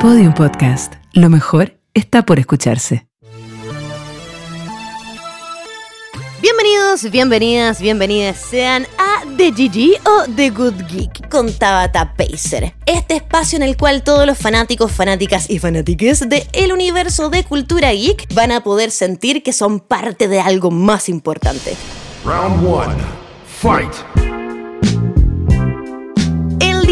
Podium Podcast. Lo mejor está por escucharse. Bienvenidos, bienvenidas, bienvenidas sean a The GG o The Good Geek con Tabata Pacer. Este espacio en el cual todos los fanáticos, fanáticas y fanáticas del universo de cultura geek van a poder sentir que son parte de algo más importante. Round one. Fight.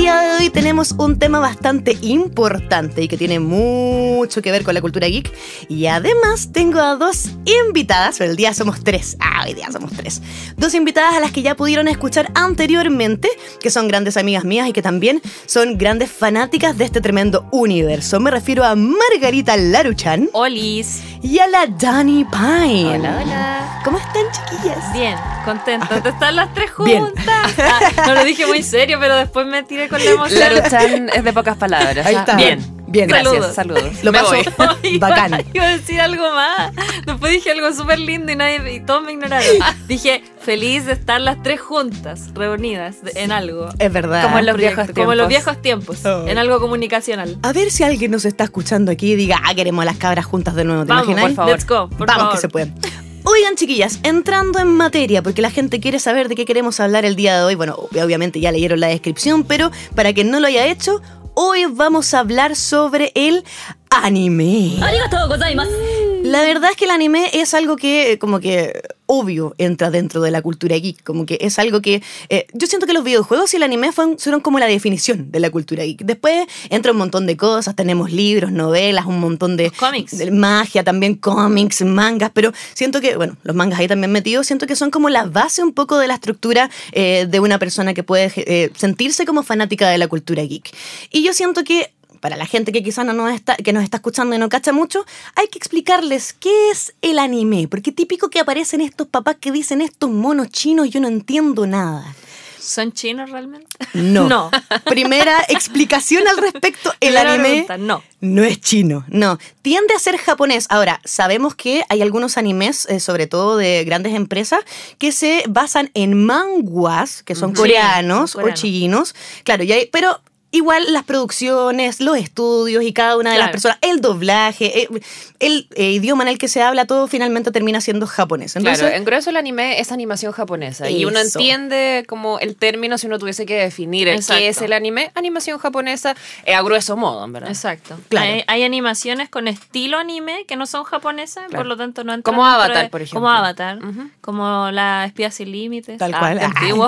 Día de hoy tenemos un tema bastante importante y que tiene mucho que ver con la cultura geek. Y además tengo a dos invitadas, pero el día somos tres. Ah, hoy día somos tres. Dos invitadas a las que ya pudieron escuchar anteriormente, que son grandes amigas mías y que también son grandes fanáticas de este tremendo universo. Me refiero a Margarita Laruchan Olis. y a la Dani Pine. Hola, hola. ¿Cómo están, chiquillas? Bien, contenta de estar las tres juntas. Ah, no lo dije muy serio, pero después me tiré con la emoción. Laruchan es de pocas palabras. Ahí ¿ah? está. Bien. Bien, Gracias, Saludos. saludos. Lo Me paso voy. bacán. Iba a decir algo más. Después dije algo súper lindo y, nadie, y todos me ignoraron. Dije, feliz de estar las tres juntas, reunidas de- en algo. Es verdad. Como en los viejos Como en los tiempos. viejos tiempos. Oh. En algo comunicacional. A ver si alguien nos está escuchando aquí y diga, ah, queremos a las cabras juntas de nuevo, ¿te Vamos, imaginas? por favor. Let's go, por Vamos favor. que se puede. Oigan, chiquillas, entrando en materia, porque la gente quiere saber de qué queremos hablar el día de hoy. Bueno, obviamente ya leyeron la descripción, pero para quien no lo haya hecho, hoy vamos a hablar sobre el anime. La verdad es que el anime es algo que, como que, obvio, entra dentro de la cultura geek. Como que es algo que. eh, yo siento que los videojuegos y el anime fueron, fueron como la definición de la cultura geek. Después entra un montón de cosas. Tenemos libros, novelas, un montón de. cómics. de magia, también cómics, mangas. Pero siento que, bueno, los mangas ahí también metidos, siento que son como la base un poco de la estructura eh, de una persona que puede eh, sentirse como fanática de la cultura geek. Y yo siento que para la gente que quizás no nos está, que nos está escuchando y no cacha mucho, hay que explicarles qué es el anime. Porque típico que aparecen estos papás que dicen estos monos chinos, yo no entiendo nada. ¿Son chinos realmente? No. No. Primera explicación al respecto, el Primera anime pregunta, no. no es chino, no. Tiende a ser japonés. Ahora, sabemos que hay algunos animes, eh, sobre todo de grandes empresas, que se basan en manguas, que son coreanos o chinos. Claro, y hay, pero igual las producciones, los estudios y cada una de las Claro. personas, el doblaje, eh, el eh, idioma en el que se habla, todo finalmente termina siendo japonés. Entonces, Claro, en grueso el anime es animación japonesa y uno Eso. entiende como el término si uno tuviese que definir el Exacto. qué es el anime, animación japonesa eh, a grueso modo, en verdad. Exacto. Claro. Hay, hay animaciones con estilo anime que no son japonesas, Claro. por lo tanto no entran Como Avatar, de- por ejemplo. Como Avatar, Ujú. como la espía sin límites. Tal Ah, cual. antiguo.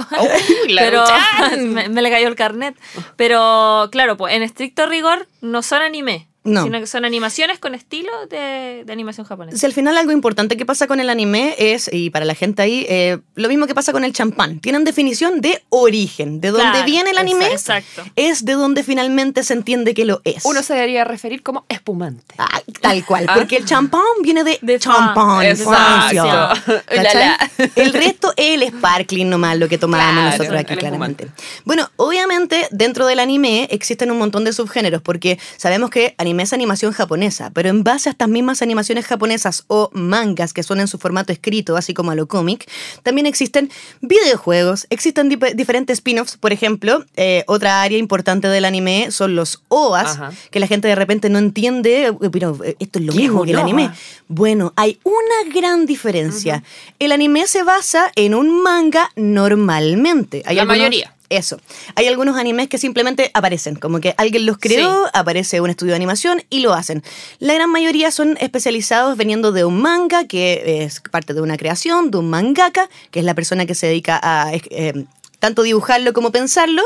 Uy, la Pero me, me le cayó el carnet. Pero claro, pues en estricto rigor no son anime. No. Sino que son animaciones con estilo de, de animación japonesa. Si al final algo importante que pasa con el anime es, y para la gente ahí, eh, lo mismo que pasa con el champán. Tienen definición de origen. De dónde Claro, viene el anime Exacto. es de donde finalmente se entiende que lo es. Uno se debería referir como espumante. Ah, tal cual, Ah. porque el champán viene de, De champán, Fran- Francia. Exacto. ¿Cachai? La, la. El resto el sparkling nomás, lo que tomábamos Claro, nosotros aquí claramente. Bueno, obviamente dentro del anime existen un montón de subgéneros porque sabemos que anime es animación japonesa, pero en base a estas mismas animaciones japonesas o mangas que son en su formato escrito, así como a lo cómic, también existen videojuegos, existen dip- diferentes spin-offs, por ejemplo, eh, otra área importante del anime son los OAS, Ajá. que la gente de repente no entiende, pero eh, esto es lo ¿Qué mismo que el anime. Bueno, hay una gran diferencia. El anime se basa en un manga normalmente. Hay La algunos- mayoría. Eso. Hay algunos animes que simplemente aparecen, como que alguien los creó, aparece un estudio de animación y lo hacen. La gran mayoría son especializados veniendo de un manga, que es parte de una creación, de un mangaka, que es la persona que se dedica a... eh, tanto dibujarlo como pensarlo,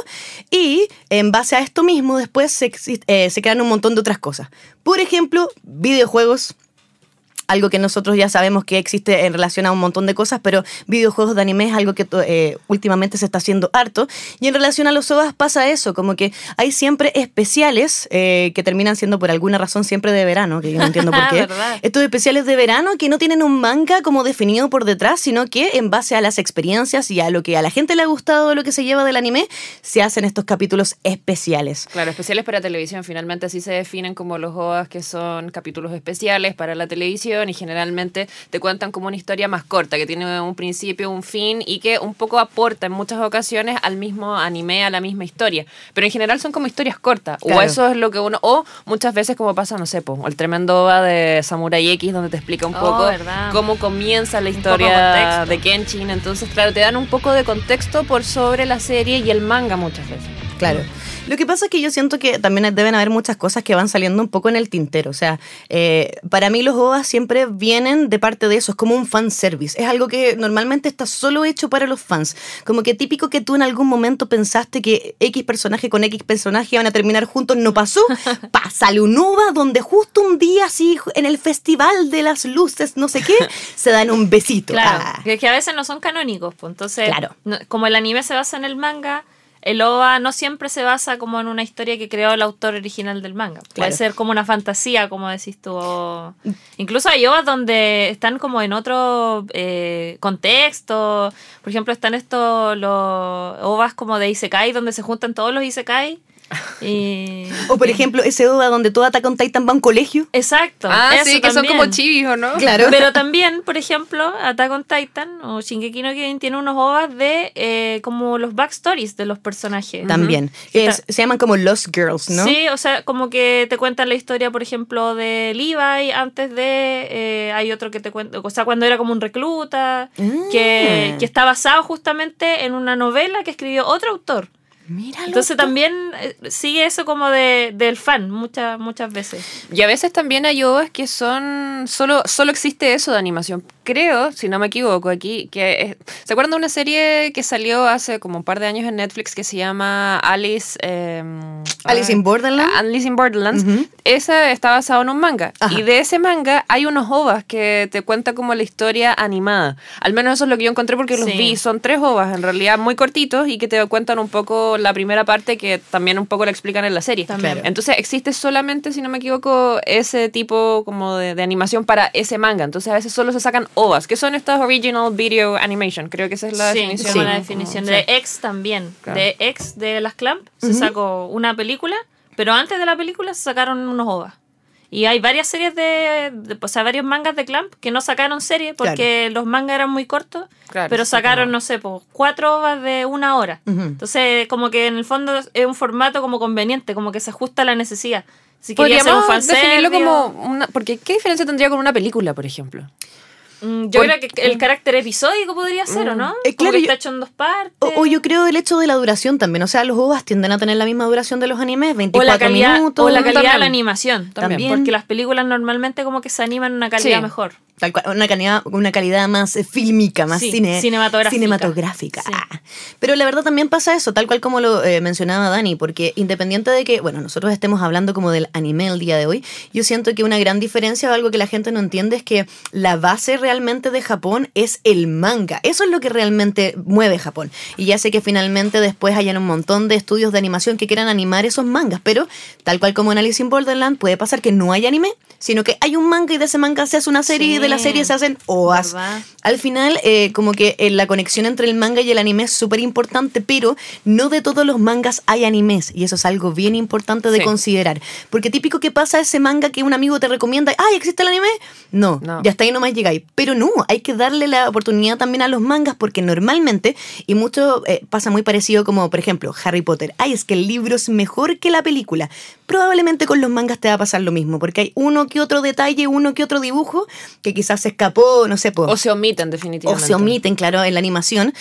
y en base a esto mismo después se, eh, se crean un montón de otras cosas. Por ejemplo, videojuegos, algo que nosotros ya sabemos que existe en relación a un montón de cosas, pero videojuegos de anime es algo que eh, últimamente se está haciendo harto. Y en relación a los OVAs pasa eso, como que hay siempre especiales eh, que terminan siendo por alguna razón siempre de verano, que yo no entiendo por qué. Estos especiales de verano que no tienen un manga como definido por detrás, sino que en base a las experiencias y a lo que a la gente le ha gustado lo que se lleva del anime, se hacen estos capítulos especiales. Claro, especiales para televisión. Finalmente así se definen como los OAS que son capítulos especiales para la televisión y generalmente te cuentan como una historia más corta, que tiene un principio, un fin y que un poco aporta en muchas ocasiones al mismo anime, a la misma historia. Pero en general son como historias cortas. O eso es lo que uno. O muchas veces, como pasa, no sé, po, el tremendo OVA de Samurai X, donde te explica un Oh, poco verdad. cómo comienza la historia de Kenshin. Entonces, claro, te dan un poco de contexto por sobre la serie y el manga muchas veces. Claro. Lo que pasa es que yo siento que también deben haber muchas cosas que van saliendo un poco en el tintero. O sea, eh, para mí los OVAs siempre vienen de parte de eso. Es como un fanservice. Es algo que normalmente está solo hecho para los fans. Como que típico que tú en algún momento pensaste que X personaje con X personaje iban a terminar juntos. No pasó. Pa, sale un OVA donde justo un día así en el festival de las luces, no sé qué, se dan un besito. Claro, Ah. que, que a veces no son canónicos, pues entonces, Claro. no- como el anime se basa en el manga, el OVA no siempre se basa como en una historia que creó el autor original del manga. Puede Claro. ser como una fantasía, como decís tú. o- Incluso hay OVAs donde están como en otro eh, contexto. Por ejemplo, están estos los OVAs como de Isekai, donde se juntan todos los Isekai. Y... O por ejemplo, ese OVA donde todo Attack on Titan va a un colegio. Exacto. Ah, eso sí, que son como chivis, ¿o no? Claro. Pero también, por ejemplo, Attack on Titan o Shingeki no Kyojin tiene unos ovas de eh, como los backstories de los personajes. También. Que Es- se llaman como Lost Girls, ¿no? Sí, o sea, como que te cuentan la historia, por ejemplo, de Levi antes de. eh, hay otro que te cuenta. O sea, cuando era como un recluta. Que, Ah. que está basado justamente en una novela que escribió otro autor. Míralo. Entonces también eh, sigue eso como de, del fan muchas muchas veces. Y a veces también hay ovas que son. Solo, solo existe eso de animación. Creo, si no me equivoco aquí, que. es- ¿Se acuerdan de una serie que salió hace como un par de años en Netflix que se llama Alice. eh, Alice ay, in Borderland. Alice in Borderlands. Ujú. Esa está basada en un manga. Ajá. Y de ese manga hay unos ovas que te cuentan como la historia animada. Al menos eso es lo que yo encontré porque los Sí. vi. Son tres ovas, en realidad muy cortitos y que te cuentan un poco la primera parte que también un poco la explican en la serie. También. Claro. Entonces existe solamente, si no me equivoco, ese tipo como de, de animación para ese manga. Entonces a veces solo se sacan ovas, que son estas original video animation. Creo que esa es la sí, definición. Sí. la definición. Sí. De X también. Claro. De X de las Clamp se sacó una película, pero antes de la película se sacaron unos OVA. Y hay varias series de, de- o sea, varios mangas de Clamp que no sacaron serie porque los mangas eran muy cortos, Claro, pero sí, sacaron, no sé, pues, cuatro ovas de una hora. Entonces, como que en el fondo es un formato como conveniente, como que se ajusta a la necesidad. Si quería hacer un Podríamos definirlo como una... Porque ¿qué diferencia tendría con una película, por ejemplo? Mm, Yo Por- creo que el carácter episódico podría ser, ¿o no? Eh, claro, que yo- está hecho en dos partes. O, o yo creo el hecho de la duración también. O sea, los OVAs tienden a tener la misma duración de los animes, o 24 la calidad, minutos. o la calidad de la animación También. porque las películas normalmente como que se animan en una calidad Sí. mejor Tal cual, una calidad, una calidad más eh, fílmica, más Sí, cine- cinematográfica. cinematográfica. Sí. Ah. Pero la verdad también pasa eso, tal cual como lo eh, mencionaba Dani, porque independiente de que, bueno, nosotros estemos hablando como del anime el día de hoy, yo siento que una gran diferencia o algo que la gente no entiende es que la base realmente de Japón es el manga. Eso es lo que realmente mueve Japón. Y ya sé que finalmente después hayan un montón de estudios de animación que quieran animar esos mangas, pero tal cual como en Alice in Borderland puede pasar que no hay anime, sino que hay un manga y de ese manga se hace una serie y de la Sí, serie se hacen OAS. ¿verdad? Al final, eh, como que eh, la conexión entre el manga y el anime es súper importante, pero no de todos los mangas hay animes. Y eso es algo bien importante de Sí. considerar. Porque típico que pasa ese manga que un amigo te recomienda, ¡ay, existe el anime! No, No. ya hasta ahí nomás llegáis. Pero no, hay que darle la oportunidad también a los mangas, porque normalmente, y mucho eh, pasa muy parecido como, por ejemplo, Harry Potter. ¡ay, es que el libro es mejor que la película! Probablemente con los mangas te va a pasar lo mismo, porque hay uno que otro detalle, uno que otro dibujo que quizás se escapó, no sé, po, O se omiten o definitivamente. se omiten, claro, en la animación.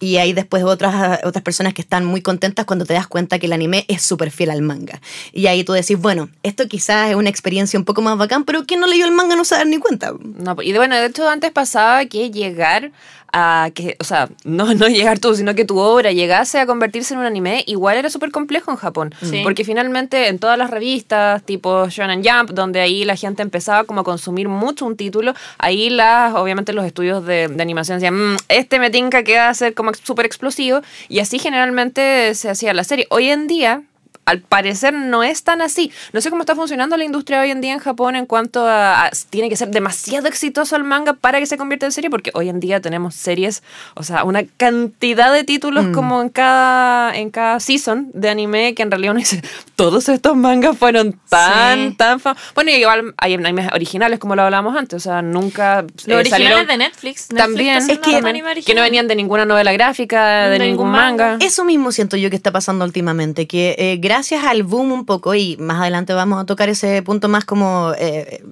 Y hay después otras, otras personas que están muy contentas cuando te das cuenta que el anime es súper fiel al manga. Y ahí tú decís, bueno, esto quizás es una experiencia un poco más bacán, pero quien no leyó el manga no se va a dar ni cuenta. No, y bueno, de hecho antes pasaba que llegar a que, o sea, no, no llegar tú, sino que tu obra llegase a convertirse en un anime, igual era súper complejo en Japón. Sí. Porque finalmente en todas las revistas, tipo Shonen Jump, donde ahí la gente empezaba como a consumir mucho un título, ahí las, obviamente los estudios de, de animación decían, "Mm, este me tinca que va a ser como ex- súper explosivo, y así generalmente se hacía la serie. Hoy en día, al parecer no es tan así. No sé cómo está funcionando la industria hoy en día en Japón en cuanto a, a- tiene que ser demasiado exitoso el manga para que se convierta en serie, porque hoy en día tenemos series, o sea, una cantidad de títulos Mm. como en cada en cada season de anime que en realidad uno dice, todos estos mangas fueron tan Sí. tan famosos. Bueno, y igual hay animes originales como lo hablábamos antes, o sea, nunca Los eh, originales salieron- de Netflix. Netflix también, Es que- que no venían de ninguna novela gráfica, de, De ningún ningún manga. manga. Eso mismo siento yo que está pasando últimamente, que eh, gracias al boom un poco, y más adelante vamos a tocar ese punto más como eh,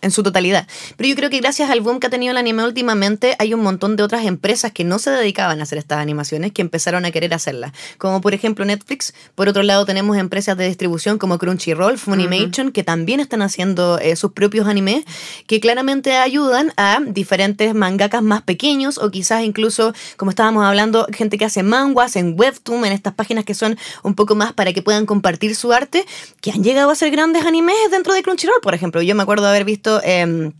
en su totalidad, pero yo creo que gracias al boom que ha tenido el anime últimamente, hay un montón de otras empresas que no se dedicaban a hacer estas animaciones que empezaron a querer hacerlas, como por ejemplo Netflix, por otro lado tenemos empresas de distribución como Crunchyroll, Funimation, que también están haciendo eh, sus propios animes, que claramente ayudan a diferentes mangakas más pequeños o quizás incluso, como estábamos hablando, gente que hace manguas en Webtoon, en estas páginas que son un poco más para que puedan compartir su arte, que han llegado a ser grandes animes dentro de Crunchyroll, por ejemplo. Yo me acuerdo de haber visto em,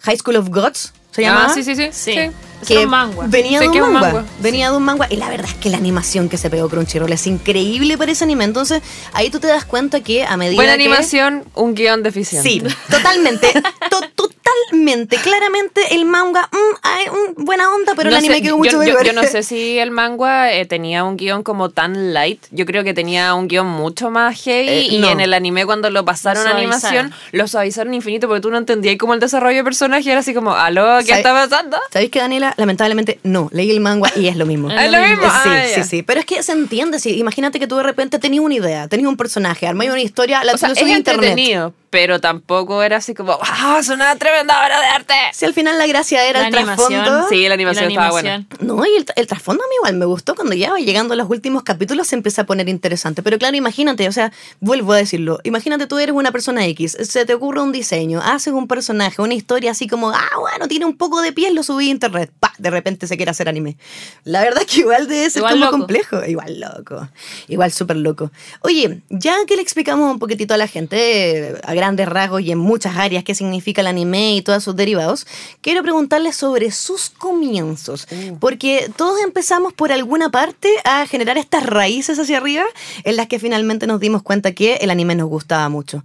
High School of Gods, ¿se llama? Ah, sí, sí, sí. Sí. sí. Que un manga. venía de un es un manga, manga. venía de un manga y la verdad es que la animación que se pegó Crunchyroll es increíble para ese anime entonces ahí tú te das cuenta que a medida Buena que animación, un guion deficiente. Sí, totalmente. to- totalmente. Claramente el manga, mm, hay un- buena onda, pero No el anime sé, quedó yo, mucho yo- mejor. yo no sé si el manga eh, tenía un guion como tan light. Yo creo que tenía un guion mucho más heavy. Eh, y no. en el anime, cuando lo pasaron Lo a animación, lo suavizaron infinito porque tú no entendías cómo el desarrollo de personaje era así como, ¿aló? ¿Qué ¿Sabe- está pasando? ¿Sabéis que Daniela? Lamentablemente no. Leí el manga y es lo mismo. Es lo mismo. Sí, Ah, sí, sí. Pero es que se entiende. Sí. Imagínate que tú de repente tenías una idea, tenías un personaje, armáis una historia, la O sea, es internet. entretenido, pero tampoco era así como, ¡ah, es una tremenda obra de arte! Si al final la gracia era La el animación, trasfondo. Sí, la animación Y estaba buena. animación. No, y el, el trasfondo a mí igual me gustó cuando ya va llegando a los últimos capítulos se empieza a poner interesante. Pero claro, imagínate, o sea, vuelvo a decirlo, imagínate tú eres una persona X, se te ocurre un diseño, haces un personaje, una historia así como, ah, bueno, tiene un poco de piel, lo subí a internet, pa, de repente se quiere hacer anime. La verdad que igual debe ser Igual como loco. complejo, igual loco, igual súper loco. Oye, ya que le explicamos un poquitito a la gente, eh, a grandes rasgos y en muchas áreas, qué significa el anime y todos sus derivados, quiero preguntarles sobre sus comienzos. Porque todos empezamos por alguna parte a generar estas raíces hacia arriba en las que finalmente nos dimos cuenta que el anime nos gustaba mucho.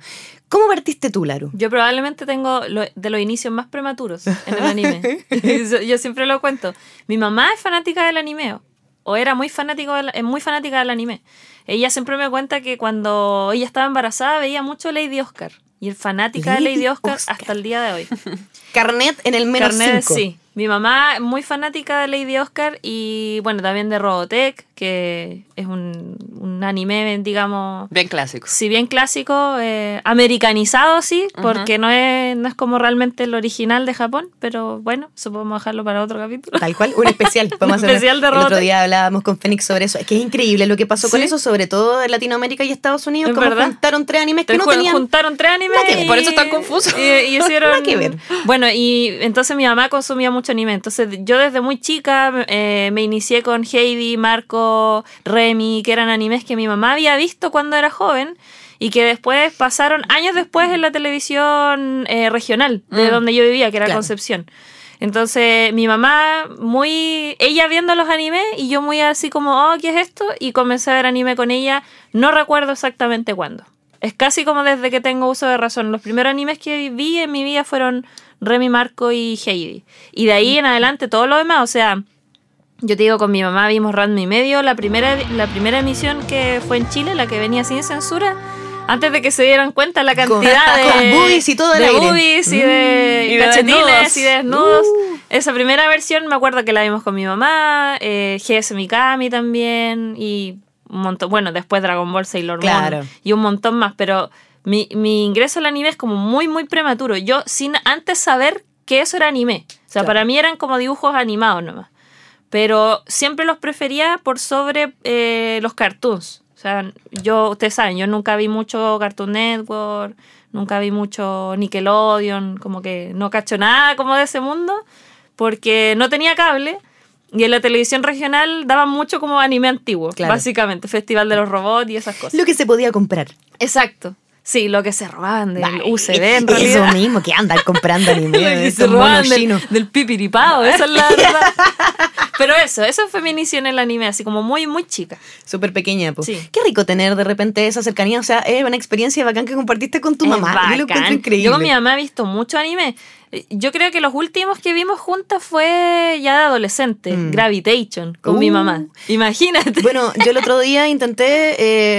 ¿Cómo partiste tú, Laru? Yo probablemente tengo lo- de los inicios más prematuros en el anime. Yo- siempre lo cuento. Mi mamá es fanática del anime, o era muy, fanático es muy fanática del anime. Ella siempre me cuenta que cuando ella estaba embarazada veía mucho Lady Oscar. Y es fanática de Lady Oscar, Oscar. hasta el día de hoy. Carnet en el menos Carnet, cinco. sí. Mi mamá muy fanática de Lady Oscar y bueno, también de Robotech, que es un, un anime, digamos, Bien clásico. si bien clásico, eh, americanizado sí, porque no, es, no es como realmente el original de Japón, pero bueno, eso podemos dejarlo para otro capítulo. Tal cual, un especial. Vamos Un a hacer especial de El otro día hablábamos con Fénix sobre eso. Es que es increíble lo que pasó con Sí. eso, sobre todo en Latinoamérica y Estados Unidos, Es como verdad. juntaron tres animes que no tenían juntaron tres animes y- Por eso están confusos. Y, y hicieron Nada que ver. Bueno, y entonces mi mamá consumía mucho anime. Entonces yo desde muy chica eh, me inicié con Heidi, Marco, Remy, que eran animes que mi mamá había visto cuando era joven y que después pasaron años después en la televisión eh, regional de Mm. donde yo vivía, que era Claro. Concepción. Entonces mi mamá muy, ella viendo los animes y yo muy así como, oh, ¿qué es esto? Y comencé a ver anime con ella, no recuerdo exactamente cuándo. Es casi como desde que tengo uso de razón. Los primeros animes que vi en mi vida fueron Remy, Marco y Heidi. Y de ahí en adelante todo lo demás, o sea, yo te digo, con mi mamá vimos Ranma y medio, la primera, la primera emisión que fue en Chile, la que venía sin censura, antes de que se dieran cuenta la Con- cantidad de, con boobies y todo el de aire. boobies y de Mm. Y de cachetines desnudos. y de desnudos. Uh. Esa primera versión me acuerdo que la vimos con mi mamá, eh, GS Mikami también y un montón, bueno, después Dragon Ball Sailor Moon Claro. y un montón más, pero mi, mi ingreso al anime es como muy, muy prematuro. Yo sin antes saber que eso era anime. O sea, Claro. para mí eran como dibujos animados nomás. Pero siempre los prefería por sobre eh, los cartoons. O sea, yo, ustedes saben, yo nunca vi mucho Cartoon Network, nunca vi mucho Nickelodeon, como que no cacho nada como de ese mundo, porque no tenía cable. Y en la televisión regional daban mucho como anime antiguo, Claro. básicamente, Festival de los Robots y esas cosas. lo que se podía comprar. Exacto. Sí, lo que se robaban del UCB en Eso realidad. mismo, que andan comprando anime. Lo que se robaban del, del pipiripao, esa es la verdad. Pero eso, eso fue mi inicio en el anime, así como muy, muy chica. Súper pequeña, pues. Sí. Qué rico tener de repente esa cercanía. O sea, es una experiencia bacán que compartiste con tu Es mamá. Yo lo bacán. encuentro increíble. Yo con mi mamá he visto mucho anime. Yo creo que los últimos que vimos juntas fue ya de adolescente, Mm. Gravitation, con mi Uh. mamá. Imagínate. Bueno, yo el otro día intenté,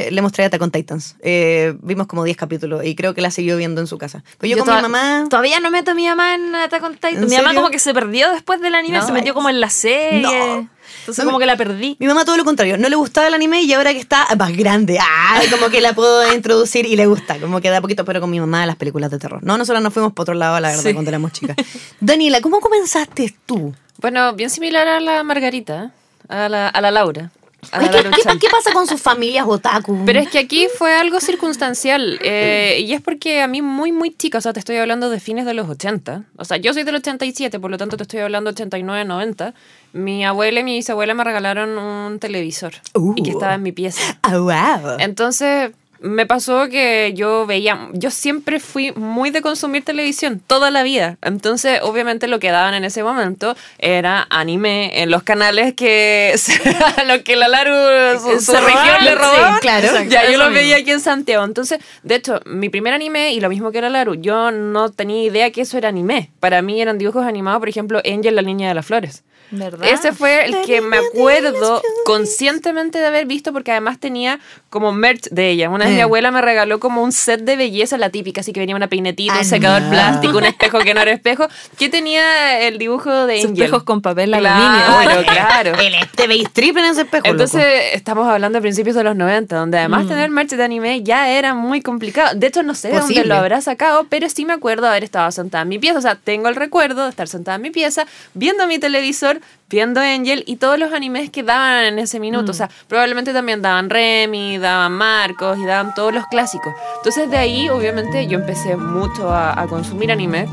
eh, le mostré Attack on Titans. Eh, vimos como 10 capítulos y creo que la siguió viendo en su casa. Pero yo, con mi mamá... Todavía no meto a mi mamá en Attack on Titan. ¿En Mi mamá como que se perdió después del anime, No. se metió como en la serie. No. Entonces No, como que la perdí. Mi mamá todo lo contrario, no le gustaba el anime y ahora que está más grande, ¡ay! como que la puedo introducir y le gusta, como que da poquito, pero con mi mamá las películas de terror. No, nosotros nos fuimos por otro lado, la verdad, Sí. cuando éramos chicas. Daniela, ¿cómo comenzaste tú? Bueno, bien similar a la Margarita, a la, a la Laura. A ¿Qué, qué- qué pasa con sus familias otaku? Pero es que aquí fue algo circunstancial eh, y es porque a mí muy, muy chica, o sea, te estoy hablando de fines de los 80, o sea, yo soy del 87, por lo tanto te estoy hablando 89, 90. Mi abuela y mi bisabuela me regalaron un televisor Uh. y que estaba en mi pieza. Ah, wow. Entonces me pasó que yo veía, yo siempre fui muy de consumir televisión toda la vida. Entonces, obviamente lo que daban en ese momento era anime en los canales que a los que la Laru su, su Se región robaban, le sí, robaban. claro. Ya yo lo mismo. veía aquí en Santiago. Entonces, de hecho, mi primer anime y lo mismo que era Laru, yo no tenía idea que eso era anime. Para mí eran dibujos animados, por ejemplo, Angel la niña de las flores. ¿Verdad? Ese fue el que me acuerdo conscientemente de haber visto porque además tenía como merch de ella. Una vez Eh. mi abuela me regaló como un set de belleza, la típica, así que venía una peinetita, Ah, un secador no. plástico, un espejo que no era espejo, que tenía el dibujo de Angel. espejos con papel Claro, aluminio. claro. El TV strip en ese espejo. Entonces, loco. estamos hablando de principios de los 90, donde además tener merch de anime ya era muy complicado. De hecho, no sé de dónde Posible. lo habrá sacado, pero sí me acuerdo haber estado sentada en mi pieza. O sea, tengo el recuerdo de estar sentada en mi pieza, viendo mi televisor, viendo Angel y todos los animes que daban en ese minuto. O sea, probablemente también daban Remy, daban Marcos y daban todos los clásicos. Entonces, de ahí, obviamente, yo empecé mucho a, a consumir anime.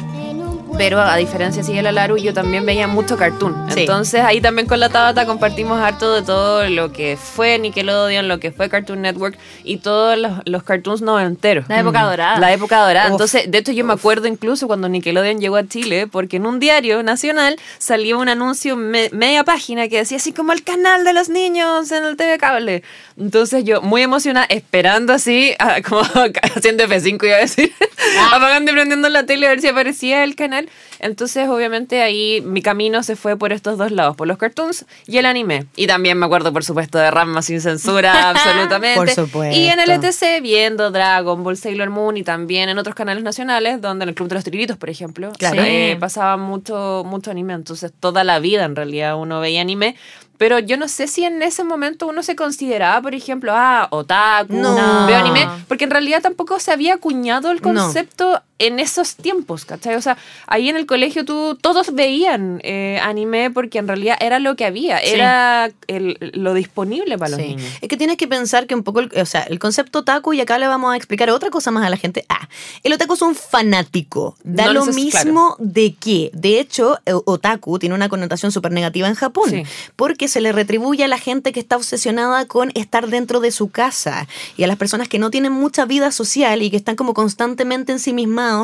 Pero a diferencia de la Laru, yo también veía mucho cartoon. Sí. Entonces ahí también con la Tabata compartimos harto de todo lo que fue Nickelodeon, lo que fue Cartoon Network y todos los, los cartoons noventeros. La época dorada. La época dorada. Uf. Entonces, de hecho, yo me acuerdo incluso cuando Nickelodeon llegó a Chile, porque en un diario nacional salía un anuncio me- media página que decía así como el canal de los niños en el TV Cable. Entonces yo muy emocionada, esperando así, ah, como haciendo F5 iba a decir, apagando y prendiendo la tele a ver si aparecía el canal. Entonces, obviamente, ahí mi camino se fue por estos dos lados, por los cartoons y el anime. Y también me acuerdo, por supuesto, de Ranma sin censura, absolutamente. Por supuesto. Y en el ETC viendo Dragon Ball, Sailor Moon y también en otros canales nacionales, donde en el Club de los Tiriritos, por ejemplo, Claro. eh, pasaba mucho, mucho anime. Entonces, toda la vida en realidad uno veía anime. Pero yo no sé si en ese momento uno se consideraba, por ejemplo, ah, otaku, No. veo anime, porque en realidad tampoco se había acuñado el No. En esos tiempos, ¿cachai? O sea, ahí en el colegio tú, todos veían eh, anime porque en realidad era lo que había, Sí. era el- lo disponible para los Sí. niños. Es que tienes que pensar que un poco, el, o sea, el concepto otaku, y acá le vamos a explicar otra cosa más a la gente. Ah, el otaku es un fanático. Da No lo mismo de qué. De hecho, eh, otaku tiene una connotación súper negativa en Japón, Sí. porque se le retribuye a la gente que está obsesionada con estar dentro de su casa y a las personas que no tienen mucha vida social y que están como constantemente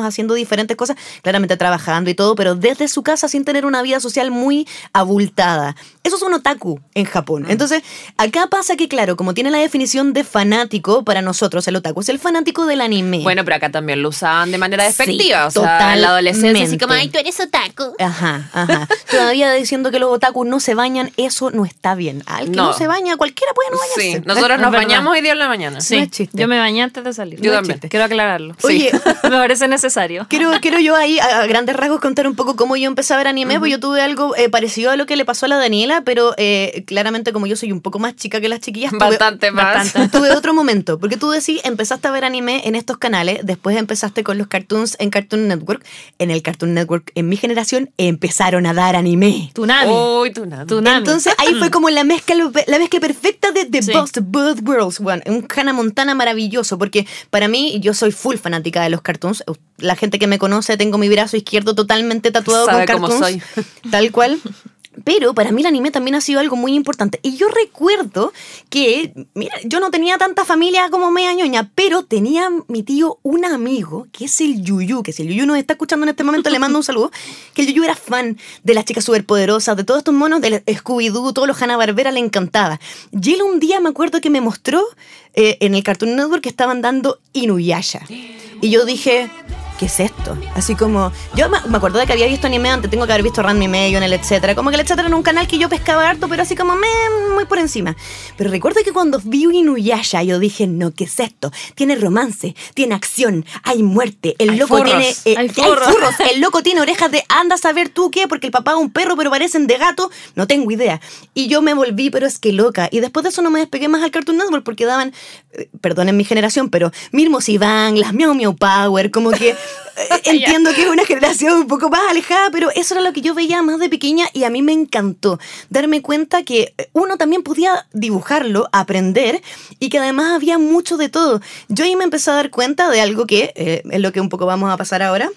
haciendo diferentes cosas, claramente trabajando y todo, pero desde su casa sin tener una vida social muy abultada. Eso es un otaku en Japón. Mm. Entonces, acá pasa que, claro, como tiene la definición de fanático, para nosotros el otaku es el fanático del anime. Bueno, pero acá también lo usaban de manera Sí, despectiva. o sea, en la adolescencia, así como, ay, tú eres otaku. Ajá, ajá. Todavía diciendo que los otakus no se bañan, eso no está bien. Al que no, No. se baña, cualquiera puede no bañarse. Sí, nosotros nos bañamos hoy día en la mañana. Sí, No es chiste. yo me bañé antes de salir. Yo No también. Quiero aclararlo. Oye, me parece necesario. Quiero, quiero yo ahí a, a grandes rasgos contar un poco cómo yo empecé a ver anime, porque yo tuve algo eh, parecido a lo que le pasó a la Daniela, pero eh, claramente como yo soy un poco más chica que las chiquillas, tuve- Bastante más. tuve otro momento, porque tú decís, empezaste a ver anime en estos canales, después empezaste con los cartoons en Cartoon Network, en el Cartoon Network, en mi generación, empezaron a dar anime. Tunami. Nada. Tunami. Entonces ahí fue como la mezcla, la mezcla perfecta de The Sí. Best Both Worlds, bueno, un Hannah Montana maravilloso, porque para mí yo soy full fanática de los cartoons. La gente que me conoce, tengo mi brazo izquierdo totalmente tatuado Sabe con cartoons. soy. Tal cual. Pero para mí el anime también ha sido algo muy importante. Y yo recuerdo que, mira, yo no tenía tanta familia como media ñoña, pero tenía mi tío un amigo, que es el Yuyu, que si el Yuyu nos está escuchando en este momento, le mando un saludo, que el Yuyu era fan de las chicas superpoderosas, de todos estos monos, del Scooby-Doo, todos los Hanna-Barbera, le encantaba. Y él un día me acuerdo que me mostró eh, en el Cartoon Network que estaban dando Inuyasha. Y yo dije, ¿qué es esto? Así como, yo me acuerdo de que había visto anime antes, tengo que haber visto Ranma y medio en el etcétera. Como que el etcétera era un canal que yo pescaba harto, pero así como me, muy por encima. Pero recuerdo que cuando vi Inuyasha, yo dije, no, ¿qué es esto? Tiene romance, tiene acción, hay muerte, el Hay loco furros, tiene. eh, hay hay furros. furros, el loco tiene orejas de anda a saber tú qué, porque el papá es un perro, pero parecen de gato, no tengo idea. Y yo me volví, pero es que loca. Y después de eso no me despegué más al Cartoon Network porque daban, eh, perdonen mi generación, pero Mirmos y Van, las Meow Meow Power, como que entiendo que es una generación un poco más alejada, pero eso era lo que yo veía más de pequeña y a mí me encantó darme cuenta que uno también podía dibujarlo, aprender y que además había mucho de todo. Yo ahí me empecé a dar cuenta de algo que eh, es lo que un poco vamos a pasar ahora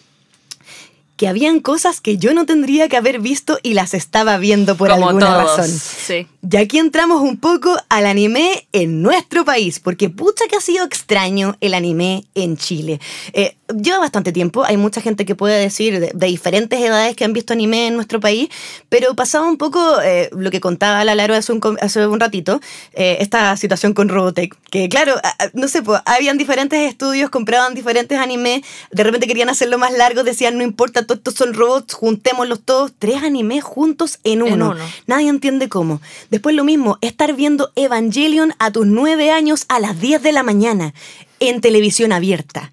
que habían cosas que yo no tendría que haber visto y las estaba viendo por Como alguna todos. razón. Sí. Y aquí entramos un poco al anime en nuestro país, porque pucha que ha sido extraño el anime en Chile. Eh, lleva bastante tiempo, hay mucha gente que puede decir de, de diferentes edades que han visto anime en nuestro país, pero pasaba un poco eh, lo que contaba la Laro hace un, hace un ratito, eh, esta situación con Robotech, que claro, no sé, pues, habían diferentes estudios, compraban diferentes animes, de repente querían hacerlo más largo, decían, no importa, todos estos son robots, juntémoslos todos, tres animes juntos en uno. Nadie entiende cómo. Después lo mismo, estar viendo Evangelion a tus nueve años a las 10 de la mañana en televisión abierta.